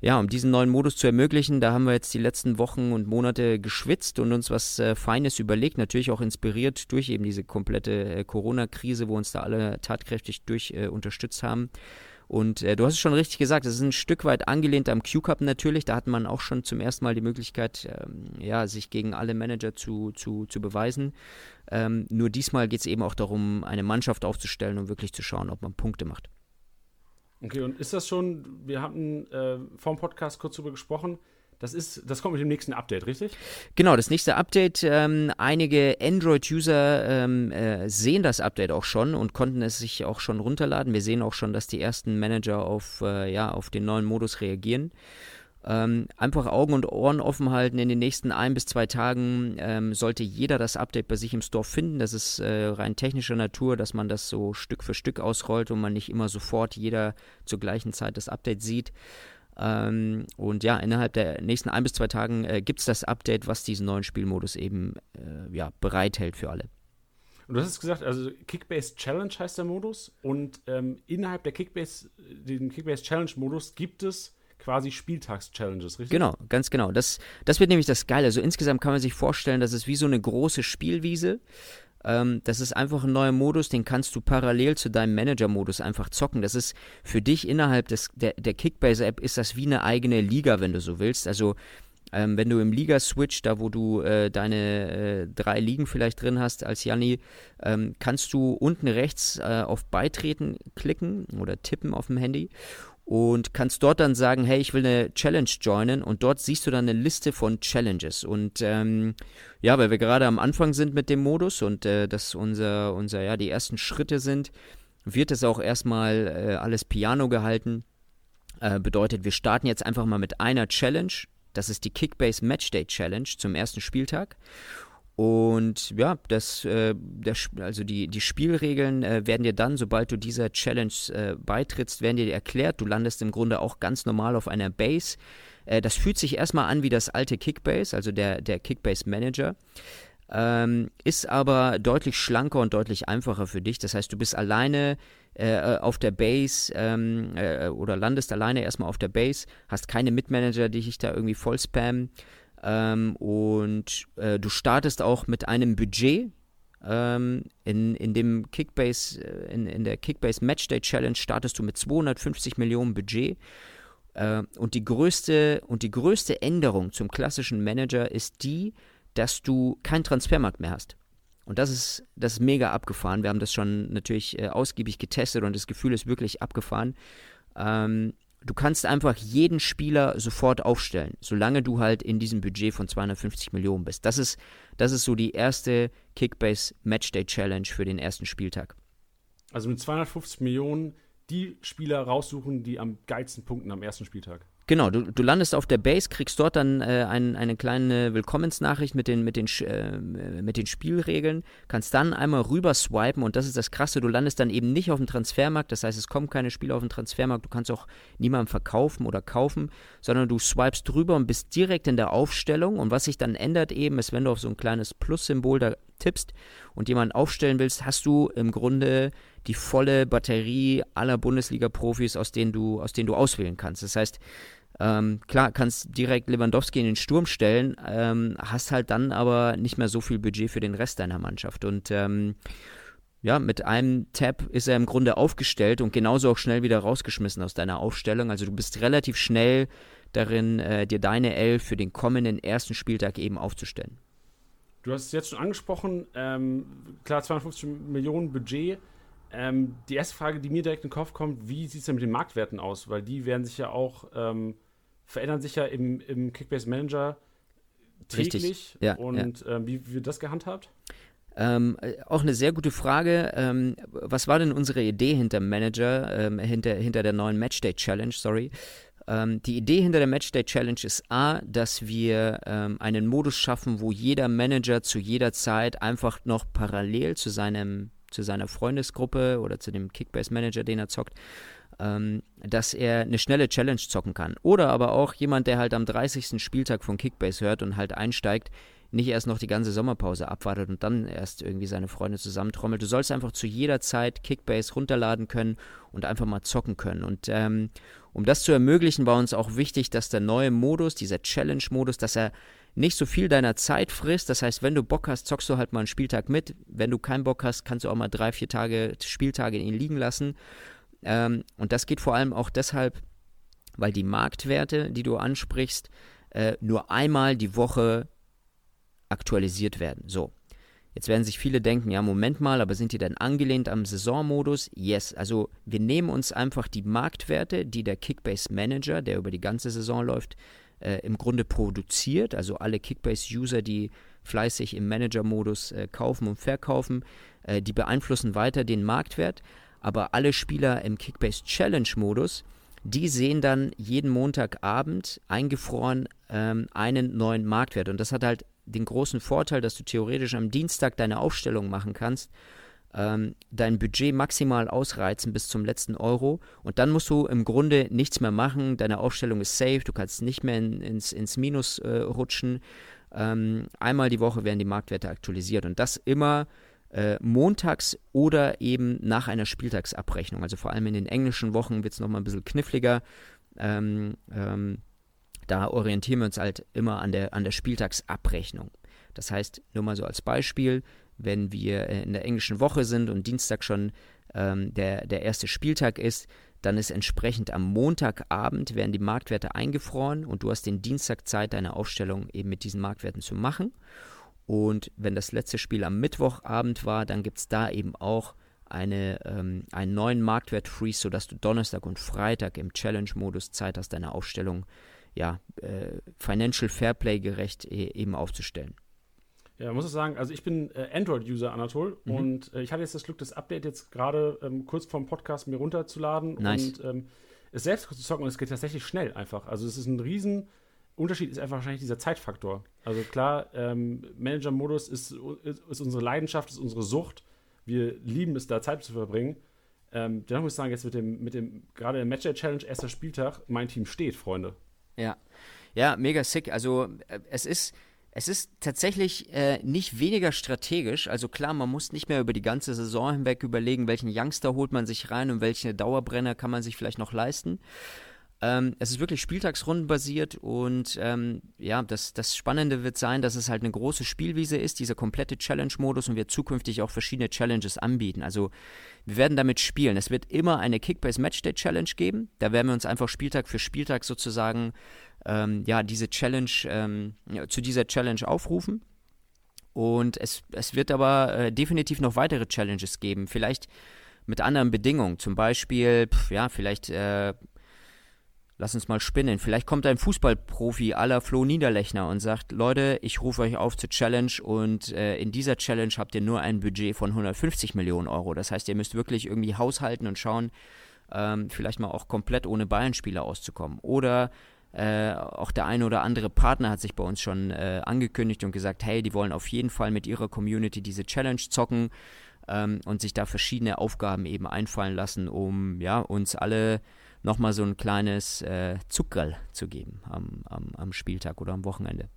ja, um diesen neuen Modus zu ermöglichen, da haben wir jetzt die letzten Wochen und Monate geschwitzt und uns was äh, Feines überlegt, natürlich auch inspiriert durch eben diese komplette äh, Corona-Krise, wo uns da alle tatkräftig durch äh, unterstützt haben. Und äh, du hast es schon richtig gesagt, es ist ein Stück weit angelehnt am Q-Cup natürlich. Da hat man auch schon zum ersten Mal die Möglichkeit, ähm, ja, sich gegen alle Manager zu, zu, zu beweisen. Ähm, nur diesmal geht es eben auch darum, eine Mannschaft aufzustellen und wirklich zu schauen, ob man Punkte macht. Okay, und ist das schon, wir hatten äh, vor dem Podcast kurz darüber gesprochen, das, ist, das kommt mit dem nächsten Update, richtig? Genau, das nächste Update. Ähm, einige Android-User ähm, äh, sehen das Update auch schon und konnten es sich auch schon runterladen. Wir sehen auch schon, dass die ersten Manager auf, äh, ja, auf den neuen Modus reagieren. Ähm, einfach Augen und Ohren offen halten. In den nächsten ein bis zwei Tagen ähm, sollte jeder das Update bei sich im Store finden. Das ist äh, rein technischer Natur, dass man das so Stück für Stück ausrollt und man nicht immer sofort jeder zur gleichen Zeit das Update sieht. Ähm, und ja, innerhalb der nächsten ein bis zwei Tagen äh, gibt es das Update, was diesen neuen Spielmodus eben äh, ja, bereithält für alle. Und du hast es gesagt, also Kickbase Challenge heißt der Modus und ähm, innerhalb der Kickbase, den Kickbase Challenge Modus gibt es quasi Spieltags-Challenges, richtig? Genau, ganz genau. Das, das wird nämlich das Geile. Also insgesamt kann man sich vorstellen, dass es wie so eine große Spielwiese Ähm, das ist einfach ein neuer Modus, den kannst du parallel zu deinem Manager-Modus einfach zocken. Das ist für dich innerhalb des, der, der Kickbase-App ist das wie eine eigene Liga, wenn du so willst. Also ähm, wenn du im Liga-Switch, da wo du äh, deine äh, drei Ligen vielleicht drin hast als Janni, ähm, kannst du unten rechts äh, auf Beitreten klicken oder tippen auf dem Handy und kannst dort dann sagen, hey, ich will eine Challenge joinen und dort siehst du dann eine Liste von Challenges und ähm, ja, weil wir gerade am Anfang sind mit dem Modus und äh, das unser, unser, ja, die ersten Schritte sind, wird es auch erstmal äh, alles Piano gehalten. Äh, bedeutet, wir starten jetzt einfach mal mit einer Challenge. Das ist die Kickbase Matchday Challenge zum ersten Spieltag. Und ja, das, äh, der, also die, die Spielregeln äh, werden dir dann, sobald du dieser Challenge äh, beitrittst, werden dir erklärt. Du landest im Grunde auch ganz normal auf einer Base. Äh, das fühlt sich erstmal an wie das alte Kickbase, also der, der Kickbase Manager. Ähm, ist aber deutlich schlanker und deutlich einfacher für dich. Das heißt, du bist alleine äh, auf der Base ähm, äh, oder landest alleine erstmal auf der Base, hast keine Mitmanager, die dich da irgendwie voll spammen. Ähm, und äh, du startest auch mit einem Budget. Ähm, in, in dem Kickbase, äh, in, in der Kickbase Matchday Challenge startest du mit 250 Millionen Budget. Äh, und die größte und die größte Änderung zum klassischen Manager ist die, dass du keinen Transfermarkt mehr hast. Und das ist, das ist mega abgefahren. Wir haben das schon natürlich äh, ausgiebig getestet und das Gefühl ist wirklich abgefahren. Ähm, du kannst einfach jeden Spieler sofort aufstellen, solange du halt in diesem Budget von 250 Millionen bist. Das ist, das ist so die erste Kickbase Matchday Challenge für den ersten Spieltag. Also mit 250 Millionen die Spieler raussuchen, die am geilsten punkten am ersten Spieltag. Genau, du, du landest auf der Base, kriegst dort dann äh, ein, eine kleine Willkommensnachricht mit den, mit, den, äh, mit den Spielregeln, kannst dann einmal rüber swipen und das ist das Krasse, du landest dann eben nicht auf dem Transfermarkt, das heißt, es kommen keine Spieler auf den Transfermarkt, du kannst auch niemandem verkaufen oder kaufen, sondern du swipest drüber und bist direkt in der Aufstellung und was sich dann ändert eben, ist, wenn du auf so ein kleines Plus-Symbol da tippst und jemanden aufstellen willst, hast du im Grunde die volle Batterie aller Bundesliga-Profis, aus denen du, aus denen du auswählen kannst. Das heißt, ähm, klar, kannst direkt Lewandowski in den Sturm stellen, ähm, hast halt dann aber nicht mehr so viel Budget für den Rest deiner Mannschaft. Und ähm, ja, mit einem Tab ist er im Grunde aufgestellt und genauso auch schnell wieder rausgeschmissen aus deiner Aufstellung. Also du bist relativ schnell darin, äh, dir deine Elf für den kommenden ersten Spieltag eben aufzustellen. Du hast es jetzt schon angesprochen, ähm, klar 250 Millionen Budget. Ähm, die erste Frage, die mir direkt in den Kopf kommt, wie sieht es denn mit den Marktwerten aus? Weil die werden sich ja auch ähm, verändern sich ja im, im Kickbase Manager täglich. Ja, und ja. Ähm, wie wird das gehandhabt? Ähm, auch eine sehr gute Frage. Ähm, was war denn unsere Idee hinter Manager, ähm, hinter, hinter der neuen Matchday Challenge, sorry? Ähm, die Idee hinter der Matchday Challenge ist A, dass wir ähm, einen Modus schaffen, wo jeder Manager zu jeder Zeit einfach noch parallel zu seinem zu seiner Freundesgruppe oder zu dem Kickbase Manager, den er zockt, ähm, dass er eine schnelle Challenge zocken kann. Oder aber auch jemand, der halt am 30. Spieltag von Kickbase hört und halt einsteigt, nicht erst noch die ganze Sommerpause abwartet und dann erst irgendwie seine Freunde zusammentrommelt. Du sollst einfach zu jeder Zeit Kickbase runterladen können und einfach mal zocken können. Und ähm, um das zu ermöglichen, war uns auch wichtig, dass der neue Modus, dieser Challenge-Modus, dass er nicht so viel deiner Zeit frisst. Das heißt, wenn du Bock hast, zockst du halt mal einen Spieltag mit. Wenn du keinen Bock hast, kannst du auch mal drei, vier Tage Spieltage in ihn liegen lassen. Ähm, und das geht vor allem auch deshalb, weil die Marktwerte, die du ansprichst, äh, nur einmal die Woche aktualisiert werden. So. Jetzt werden sich viele denken, ja, Moment mal, aber sind die dann angelehnt am Saisonmodus? Yes, also wir nehmen uns einfach die Marktwerte, die der Kickbase Manager, der über die ganze Saison läuft, äh, im Grunde produziert. Also alle Kickbase-User, die fleißig im Manager-Modus äh, kaufen und verkaufen, äh, die beeinflussen weiter den Marktwert aber alle Spieler im Kickbase Challenge Modus, die sehen dann jeden Montagabend eingefroren ähm, einen neuen Marktwert. Und das hat halt den großen Vorteil, dass du theoretisch am Dienstag deine Aufstellung machen kannst, ähm, dein Budget maximal ausreizen bis zum letzten Euro und dann musst du im Grunde nichts mehr machen. Deine Aufstellung ist safe, du kannst nicht mehr in, ins, ins Minus äh, rutschen. Ähm, einmal die Woche werden die Marktwerte aktualisiert und das immer äh, montags oder eben nach einer Spieltagsabrechnung. Also vor allem in den englischen Wochen wird es nochmal ein bisschen kniffliger. Ähm, ähm, da orientieren wir uns halt immer an der, an der Spieltagsabrechnung. Das heißt, nur mal so als Beispiel, wenn wir äh, in der englischen Woche sind und Dienstag schon ähm, der, der erste Spieltag ist, dann ist entsprechend am Montagabend werden die Marktwerte eingefroren und du hast den Dienstag Zeit, deine Aufstellung eben mit diesen Marktwerten zu machen. Und wenn das letzte Spiel am Mittwochabend war, dann gibt es da eben auch eine, ähm, einen neuen Marktwert-Freeze, sodass du Donnerstag und Freitag im Challenge-Modus Zeit hast, deine Aufstellung ja, äh, Financial Fairplay gerecht e eben aufzustellen. Ja, muss ich sagen, also ich bin äh, Android-User, Anatol, mhm. und äh, ich hatte jetzt das Glück, das Update jetzt gerade ähm, kurz vorm Podcast mir runterzuladen nice. und ähm, es selbst zu zocken und es geht tatsächlich schnell einfach. Also es ist ein riesen Unterschied, ist einfach wahrscheinlich dieser Zeitfaktor. Also klar, ähm, Manager-Modus ist, ist, ist, unsere Leidenschaft, ist unsere Sucht. Wir lieben es, da Zeit zu verbringen. Ähm, dennoch muss ich sagen, jetzt mit dem, mit dem gerade im Match-Challenge, erster Spieltag, mein Team steht, Freunde. Ja, ja, mega sick. Also äh, es ist es ist tatsächlich äh, nicht weniger strategisch. Also klar, man muss nicht mehr über die ganze Saison hinweg überlegen, welchen Youngster holt man sich rein und welche Dauerbrenner kann man sich vielleicht noch leisten. Ähm, es ist wirklich spieltagsrundenbasiert und ähm, ja, das, das Spannende wird sein, dass es halt eine große Spielwiese ist, dieser komplette Challenge-Modus und wir zukünftig auch verschiedene Challenges anbieten. Also wir werden damit spielen. Es wird immer eine Kickbase Matchday Challenge geben. Da werden wir uns einfach Spieltag für Spieltag sozusagen ähm, ja, diese Challenge, ähm, ja, zu dieser Challenge aufrufen. Und es, es wird aber äh, definitiv noch weitere Challenges geben, vielleicht mit anderen Bedingungen. Zum Beispiel, pf, ja, vielleicht, äh, lass uns mal spinnen, vielleicht kommt ein Fußballprofi aller Flo Niederlechner und sagt, Leute, ich rufe euch auf zur Challenge und äh, in dieser Challenge habt ihr nur ein Budget von 150 Millionen Euro. Das heißt, ihr müsst wirklich irgendwie haushalten und schauen, ähm, vielleicht mal auch komplett ohne Bayern-Spieler auszukommen. Oder äh, auch der eine oder andere Partner hat sich bei uns schon äh, angekündigt und gesagt, hey, die wollen auf jeden Fall mit ihrer Community diese Challenge zocken ähm, und sich da verschiedene Aufgaben eben einfallen lassen, um ja, uns alle nochmal so ein kleines äh, Zuckerl zu geben am, am, am Spieltag oder am Wochenende.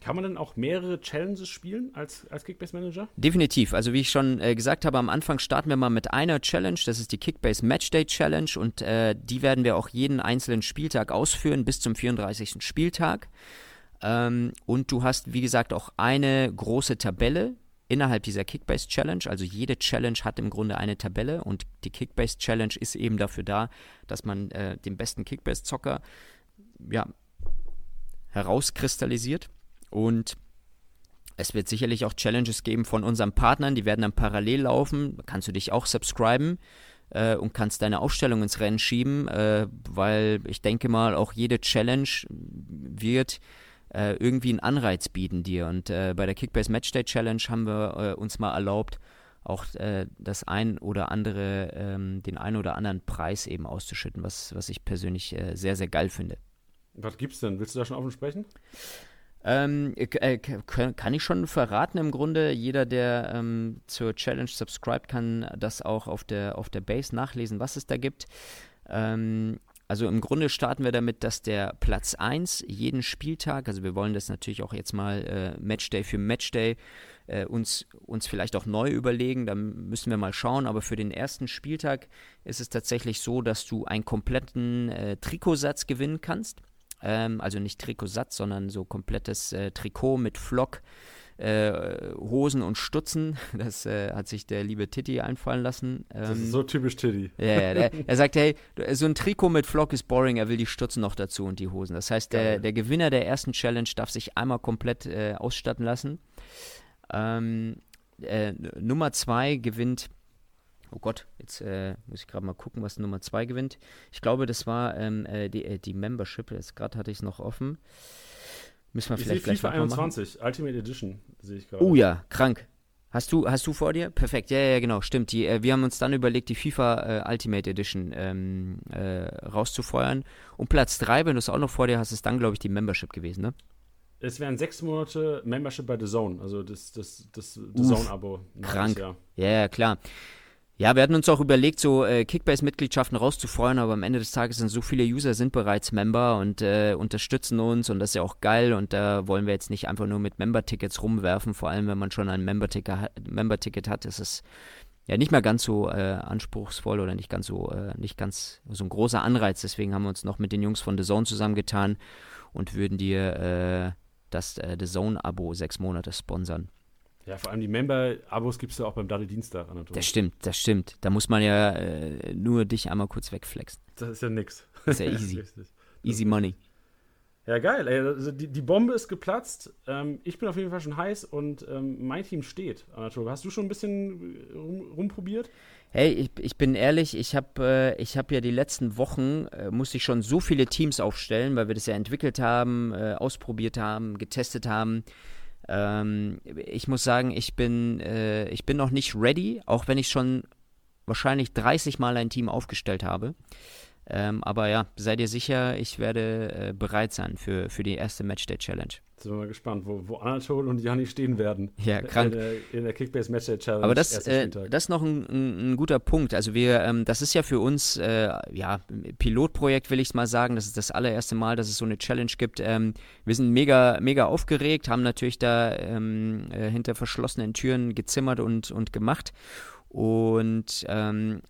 Kann man dann auch mehrere Challenges spielen als, als Kickbase Manager? Definitiv. Also wie ich schon äh, gesagt habe, am Anfang starten wir mal mit einer Challenge. Das ist die Kickbase Matchday Challenge und äh, die werden wir auch jeden einzelnen Spieltag ausführen bis zum 34. Spieltag. Ähm, und du hast, wie gesagt, auch eine große Tabelle innerhalb dieser Kickbase Challenge. Also jede Challenge hat im Grunde eine Tabelle und die Kickbase Challenge ist eben dafür da, dass man äh, den besten Kickbase-Zocker ja, herauskristallisiert. Und es wird sicherlich auch Challenges geben von unseren Partnern, die werden dann parallel laufen. Da kannst du dich auch subscriben äh, und kannst deine Aufstellung ins Rennen schieben, äh, weil ich denke mal, auch jede Challenge wird äh, irgendwie einen Anreiz bieten dir. Und äh, bei der Kickbase Matchday Challenge haben wir äh, uns mal erlaubt, auch äh, das ein oder andere, ähm, den einen oder anderen Preis eben auszuschütten, was, was ich persönlich sehr, sehr geil finde. Was gibt's denn? Willst du da schon offen sprechen? Ähm, äh, kann ich schon verraten im Grunde. Jeder, der ähm, zur Challenge subscribt, kann das auch auf der, auf der Base nachlesen, was es da gibt. Ähm, also im Grunde starten wir damit, dass der Platz 1 jeden Spieltag, also wir wollen das natürlich auch jetzt mal äh, Matchday für Matchday äh, uns, uns vielleicht auch neu überlegen, da müssen wir mal schauen, aber für den ersten Spieltag ist es tatsächlich so, dass du einen kompletten äh, Trikotsatz gewinnen kannst. Ähm, also nicht Trikotsatz, sondern so komplettes äh, Trikot mit Flock. Äh, Hosen und Stutzen. Das äh, hat sich der liebe Titi einfallen lassen. Ähm, das ist ähm, so typisch Titi. Ja, ja der, er sagt, hey, so ein Trikot mit Flock ist boring, er will die Stutzen noch dazu und die Hosen. Das heißt, der, der Gewinner der ersten Challenge darf sich einmal komplett äh, ausstatten lassen. Ähm, äh, Nummer zwei gewinnt Oh Gott, jetzt äh, muss ich gerade mal gucken, was Nummer 2 gewinnt. Ich glaube, das war ähm, äh, die, die Membership. Jetzt gerade hatte ich es noch offen. Müssen wir ich vielleicht FIFA 21, machen. Ultimate Edition, sehe ich gerade. Oh ja, krank. Hast du, hast du vor dir? Perfekt, ja, ja, genau, stimmt. Die, äh, wir haben uns dann überlegt, die FIFA äh, Ultimate Edition ähm, äh, rauszufeuern. Und Platz 3, wenn du es auch noch vor dir hast, ist dann, glaube ich, die Membership gewesen, ne? Es wären sechs Monate Membership bei The Zone, also das, das, das The Zone-Abo. Krank. Ja, ja, klar. Ja, wir hatten uns auch überlegt, so äh, Kickbase-Mitgliedschaften rauszufeuern, aber am Ende des Tages sind so viele User sind bereits Member und äh, unterstützen uns und das ist ja auch geil und da wollen wir jetzt nicht einfach nur mit Member-Tickets rumwerfen, vor allem wenn man schon ein Member-Ticket Member hat, ist es ja nicht mehr ganz so äh, anspruchsvoll oder nicht ganz so, äh, nicht ganz so ein großer Anreiz. Deswegen haben wir uns noch mit den Jungs von The Zone zusammengetan und würden dir äh, das äh, The Zone-Abo sechs Monate sponsern. Ja, vor allem die Member-Abos gibt es ja auch beim Daddel Dienstag. Anatol. Das stimmt, das stimmt. Da muss man ja äh, nur dich einmal kurz wegflexen. Das ist ja nix. Das ist ja easy. easy money. Ja, geil. Also die, die Bombe ist geplatzt. Ähm, ich bin auf jeden Fall schon heiß und ähm, mein Team steht. Anatol, hast du schon ein bisschen äh, rum, rumprobiert? Hey, ich, ich bin ehrlich, ich habe äh, hab ja die letzten Wochen, äh, musste ich schon so viele Teams aufstellen, weil wir das ja entwickelt haben, äh, ausprobiert haben, getestet haben. Ähm, ich muss sagen, ich bin, äh, ich bin noch nicht ready, auch wenn ich schon wahrscheinlich 30 Mal ein Team aufgestellt habe. Ähm, aber ja, seid ihr sicher, ich werde äh, bereit sein für, für die erste Matchday Challenge. Sind wir mal gespannt, wo, wo Anatol und Janni stehen werden. Ja, krank. In der, in der Kickbase Matchday Challenge. Aber das, äh, das ist noch ein, ein, ein, guter Punkt. Also wir, ähm, das ist ja für uns, äh, ja, Pilotprojekt will ich es mal sagen. Das ist das allererste Mal, dass es so eine Challenge gibt. Ähm, wir sind mega, mega aufgeregt, haben natürlich da ähm, äh, hinter verschlossenen Türen gezimmert und, und gemacht. Und ähm,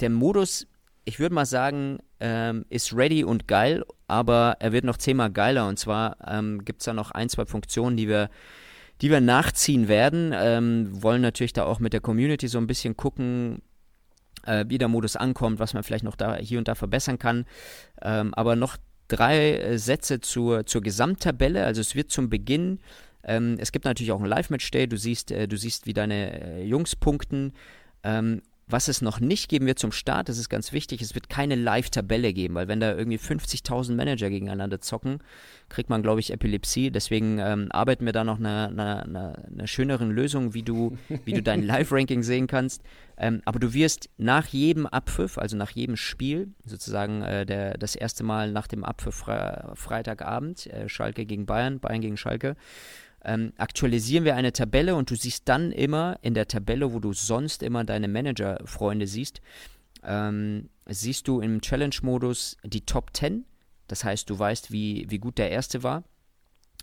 der Modus ich würde mal sagen, ähm, ist ready und geil, aber er wird noch zehnmal geiler. Und zwar ähm, gibt es da noch ein, zwei Funktionen, die wir, die wir nachziehen werden. Ähm, wollen natürlich da auch mit der Community so ein bisschen gucken, äh, wie der Modus ankommt, was man vielleicht noch da hier und da verbessern kann. Ähm, aber noch drei äh, Sätze zur, zur Gesamttabelle. Also es wird zum Beginn ähm, es gibt natürlich auch ein Live-Match-Day. Du siehst, äh, du siehst, wie deine äh, Jungs punkten. Was es noch nicht geben wird zum Start, das ist ganz wichtig, es wird keine Live-Tabelle geben, weil wenn da irgendwie 50.000 Manager gegeneinander zocken, kriegt man, glaube ich, Epilepsie. Deswegen ähm, arbeiten wir da noch eine, eine, eine, eine schöneren Lösung, wie du, wie du dein Live-Ranking sehen kannst. Ähm, aber du wirst nach jedem Abpfiff, also nach jedem Spiel, sozusagen äh, der, das erste Mal nach dem Abpfiff Fre Freitagabend, äh, Schalke gegen Bayern, Bayern gegen Schalke, ähm, aktualisieren wir eine Tabelle und du siehst dann immer in der Tabelle, wo du sonst immer deine Manager-Freunde siehst, ähm, siehst du im Challenge-Modus die Top 10. Das heißt, du weißt, wie, wie gut der erste war.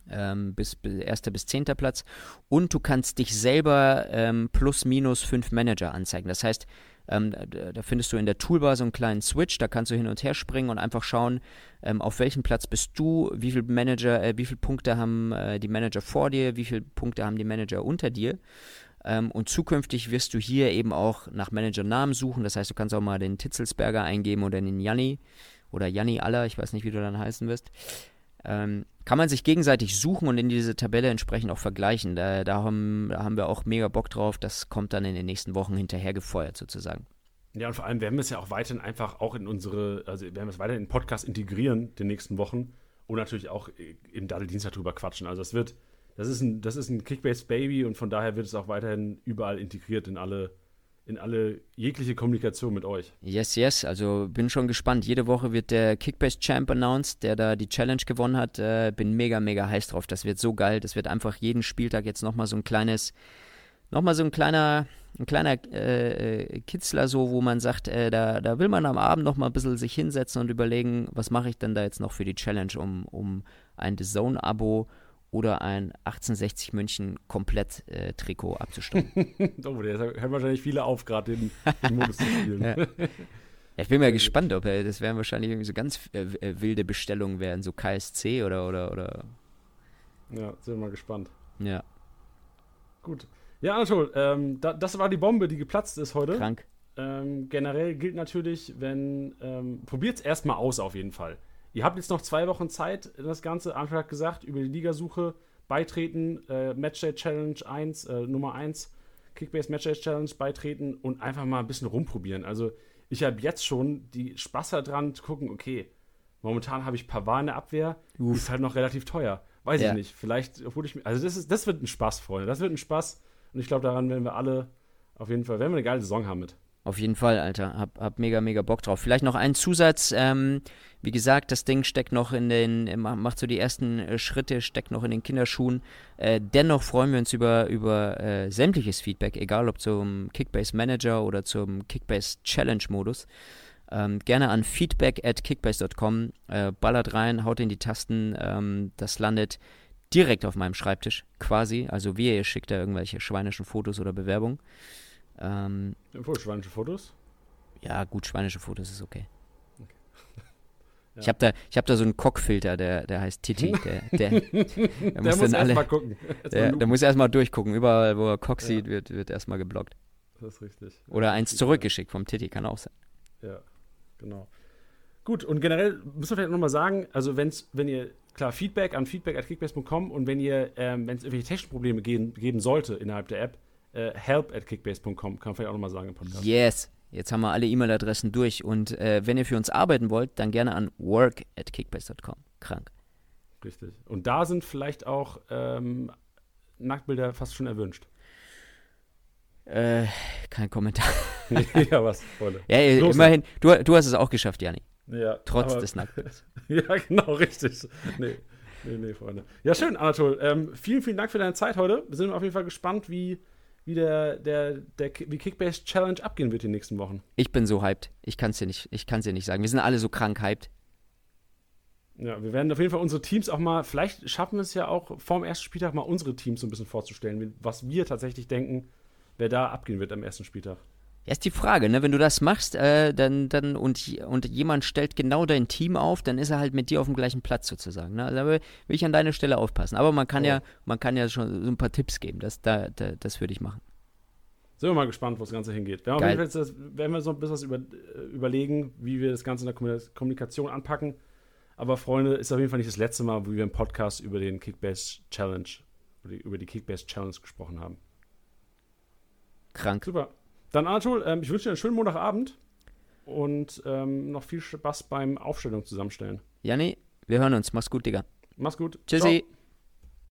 Ähm, bis, erster bis zehnter Platz und du kannst dich selber ähm, plus minus fünf Manager anzeigen. Das heißt, ähm, da findest du in der Toolbar so einen kleinen Switch, da kannst du hin und her springen und einfach schauen, ähm, auf welchem Platz bist du, wie viele Manager, äh, wie viele Punkte haben äh, die Manager vor dir, wie viele Punkte haben die Manager unter dir. Ähm, und zukünftig wirst du hier eben auch nach Managernamen suchen. Das heißt, du kannst auch mal den Titzelsberger eingeben oder den Janni oder Janni Aller, ich weiß nicht, wie du dann heißen wirst. Ähm, kann man sich gegenseitig suchen und in diese Tabelle entsprechend auch vergleichen. Da, da, haben, da haben wir auch mega Bock drauf. Das kommt dann in den nächsten Wochen hinterher gefeuert sozusagen. Ja, und vor allem werden wir es ja auch weiterhin einfach auch in unsere, also werden wir es weiterhin in den Podcast integrieren, den nächsten Wochen. Und natürlich auch im Daddel-Dienstag drüber quatschen. Also das wird, das ist ein, das ist ein Kickbase-Baby und von daher wird es auch weiterhin überall integriert in alle in alle jegliche Kommunikation mit euch. Yes, yes. Also bin schon gespannt. Jede Woche wird der Kickbase Champ announced, der da die Challenge gewonnen hat. Äh, bin mega, mega heiß drauf. Das wird so geil. Das wird einfach jeden Spieltag jetzt nochmal so ein kleines, nochmal so ein kleiner, ein kleiner äh, Kitzler so, wo man sagt, äh, da, da will man am Abend nochmal ein bisschen sich hinsetzen und überlegen, was mache ich denn da jetzt noch für die Challenge, um, um ein The Zone-Abo oder ein 1860 München Komplett-Trikot äh, abzustauben. oh, der hören wahrscheinlich viele auf, gerade den, den Modus zu spielen. ja. Ich bin mal gespannt, ob er, das werden wahrscheinlich irgendwie so ganz äh, äh wilde Bestellungen werden, so KSC oder, oder, oder. Ja, sind wir mal gespannt. Ja. Gut. Ja, Anatol, ähm, da, das war die Bombe, die geplatzt ist heute. Krank. Ähm, generell gilt natürlich, wenn, ähm, probiert es erstmal aus auf jeden Fall. Ihr habt jetzt noch zwei Wochen Zeit, das Ganze, Anfang hat gesagt, über die Ligasuche beitreten, äh, Matchday Challenge 1, äh, Nummer 1, Kickbase Matchday Challenge beitreten und einfach mal ein bisschen rumprobieren. Also ich habe jetzt schon die Spaß daran zu gucken, okay, momentan habe ich Pavard in der Abwehr, Uff. ist halt noch relativ teuer. Weiß ja. ich nicht. Vielleicht obwohl ich mir. Also das, ist, das wird ein Spaß, Freunde. Das wird ein Spaß. Und ich glaube, daran werden wir alle auf jeden Fall, werden wir eine geile Saison haben mit. Auf jeden Fall, Alter. Hab, hab mega, mega Bock drauf. Vielleicht noch ein Zusatz. Ähm, wie gesagt, das Ding steckt noch in den, macht so die ersten äh, Schritte, steckt noch in den Kinderschuhen. Äh, dennoch freuen wir uns über, über äh, sämtliches Feedback, egal ob zum Kickbase Manager oder zum Kickbase Challenge Modus. Ähm, gerne an feedback at kickbase.com. Äh, ballert rein, haut in die Tasten. Ähm, das landet direkt auf meinem Schreibtisch, quasi. Also wir, ihr schickt da irgendwelche schweinischen Fotos oder Bewerbungen. Ähm, Obwohl, schweinische Fotos? Ja, gut, schweinische Fotos ist okay. okay. Ich habe da, hab da so einen Cockfilter, der, der heißt Titi. Der, der, der, Der muss, dann erst alle, mal gucken. Erst der, der muss erstmal durchgucken. Überall, wo er Cock Ja. sieht, wird, wird erstmal geblockt. das ist richtig. Oder Ja, eins zurückgeschickt vom Titi, kann auch sein. Ja, genau. Gut, und generell müssen wir vielleicht nochmal sagen, also wenn's, wenn ihr, klar, Feedback an feedback.kickbase.com und wenn ihr, ähm, wenn es irgendwelche technischen Probleme geben, geben sollte innerhalb der App, äh, help at kickbase.com, kann man vielleicht auch nochmal sagen im Podcast. Yes. Jetzt haben wir alle E-Mail-Adressen durch. Und äh, wenn ihr für uns arbeiten wollt, dann gerne an work at kickbase.com. Krank. Richtig. Und da sind vielleicht auch ähm, Nacktbilder fast schon erwünscht. Äh, kein Kommentar. ja, was, Freunde. Ja, äh, Los, immerhin, du, du hast es auch geschafft, Jani. Ja, Trotz aber- des Nacktbilds. Ja, genau, richtig. Nee, nee, nee, Freunde. Ja, schön, Anatol. Ähm, vielen, vielen Dank für deine Zeit heute. Wir sind auf jeden Fall gespannt, wie, wie der, der, der wie Kickbase Challenge abgehen wird die nächsten Wochen. Ich bin so hyped. Ich kann es dir, nicht- ich kann's dir nicht sagen. Wir sind alle so krank hyped. Ja, wir werden auf jeden Fall unsere Teams auch mal, vielleicht schaffen wir es ja auch vorm ersten Spieltag mal unsere Teams so ein bisschen vorzustellen, was wir tatsächlich denken, wer da abgehen wird am ersten Spieltag. Ja, ist die Frage, ne? Wenn du das machst, äh, dann, dann und, und jemand stellt genau dein Team auf, dann ist er halt mit dir auf dem gleichen Platz sozusagen. Ne? Also da will will ich an deiner Stelle aufpassen. Aber man kann Oh. ja, man kann ja schon so ein paar Tipps geben. Das, da, da, das würde ich machen. Sind wir mal gespannt, wo das Ganze hingeht. Wir jetzt, das- werden wir so ein bisschen was über, äh, überlegen, wie wir das Ganze in der Kommuni- Kommunikation anpacken. Aber Freunde, ist auf jeden Fall nicht das letzte Mal, wo wir im Podcast über den Kickbase Challenge, über die, über die Kickbase Challenge gesprochen haben. Krank. Super. Dann Anatol, ähm, ich wünsche dir einen schönen Montagabend und ähm, noch viel Spaß beim Aufstellung zusammenstellen. Jani, wir hören uns. Mach's gut, Digga. Mach's gut. Tschüssi. Ciao.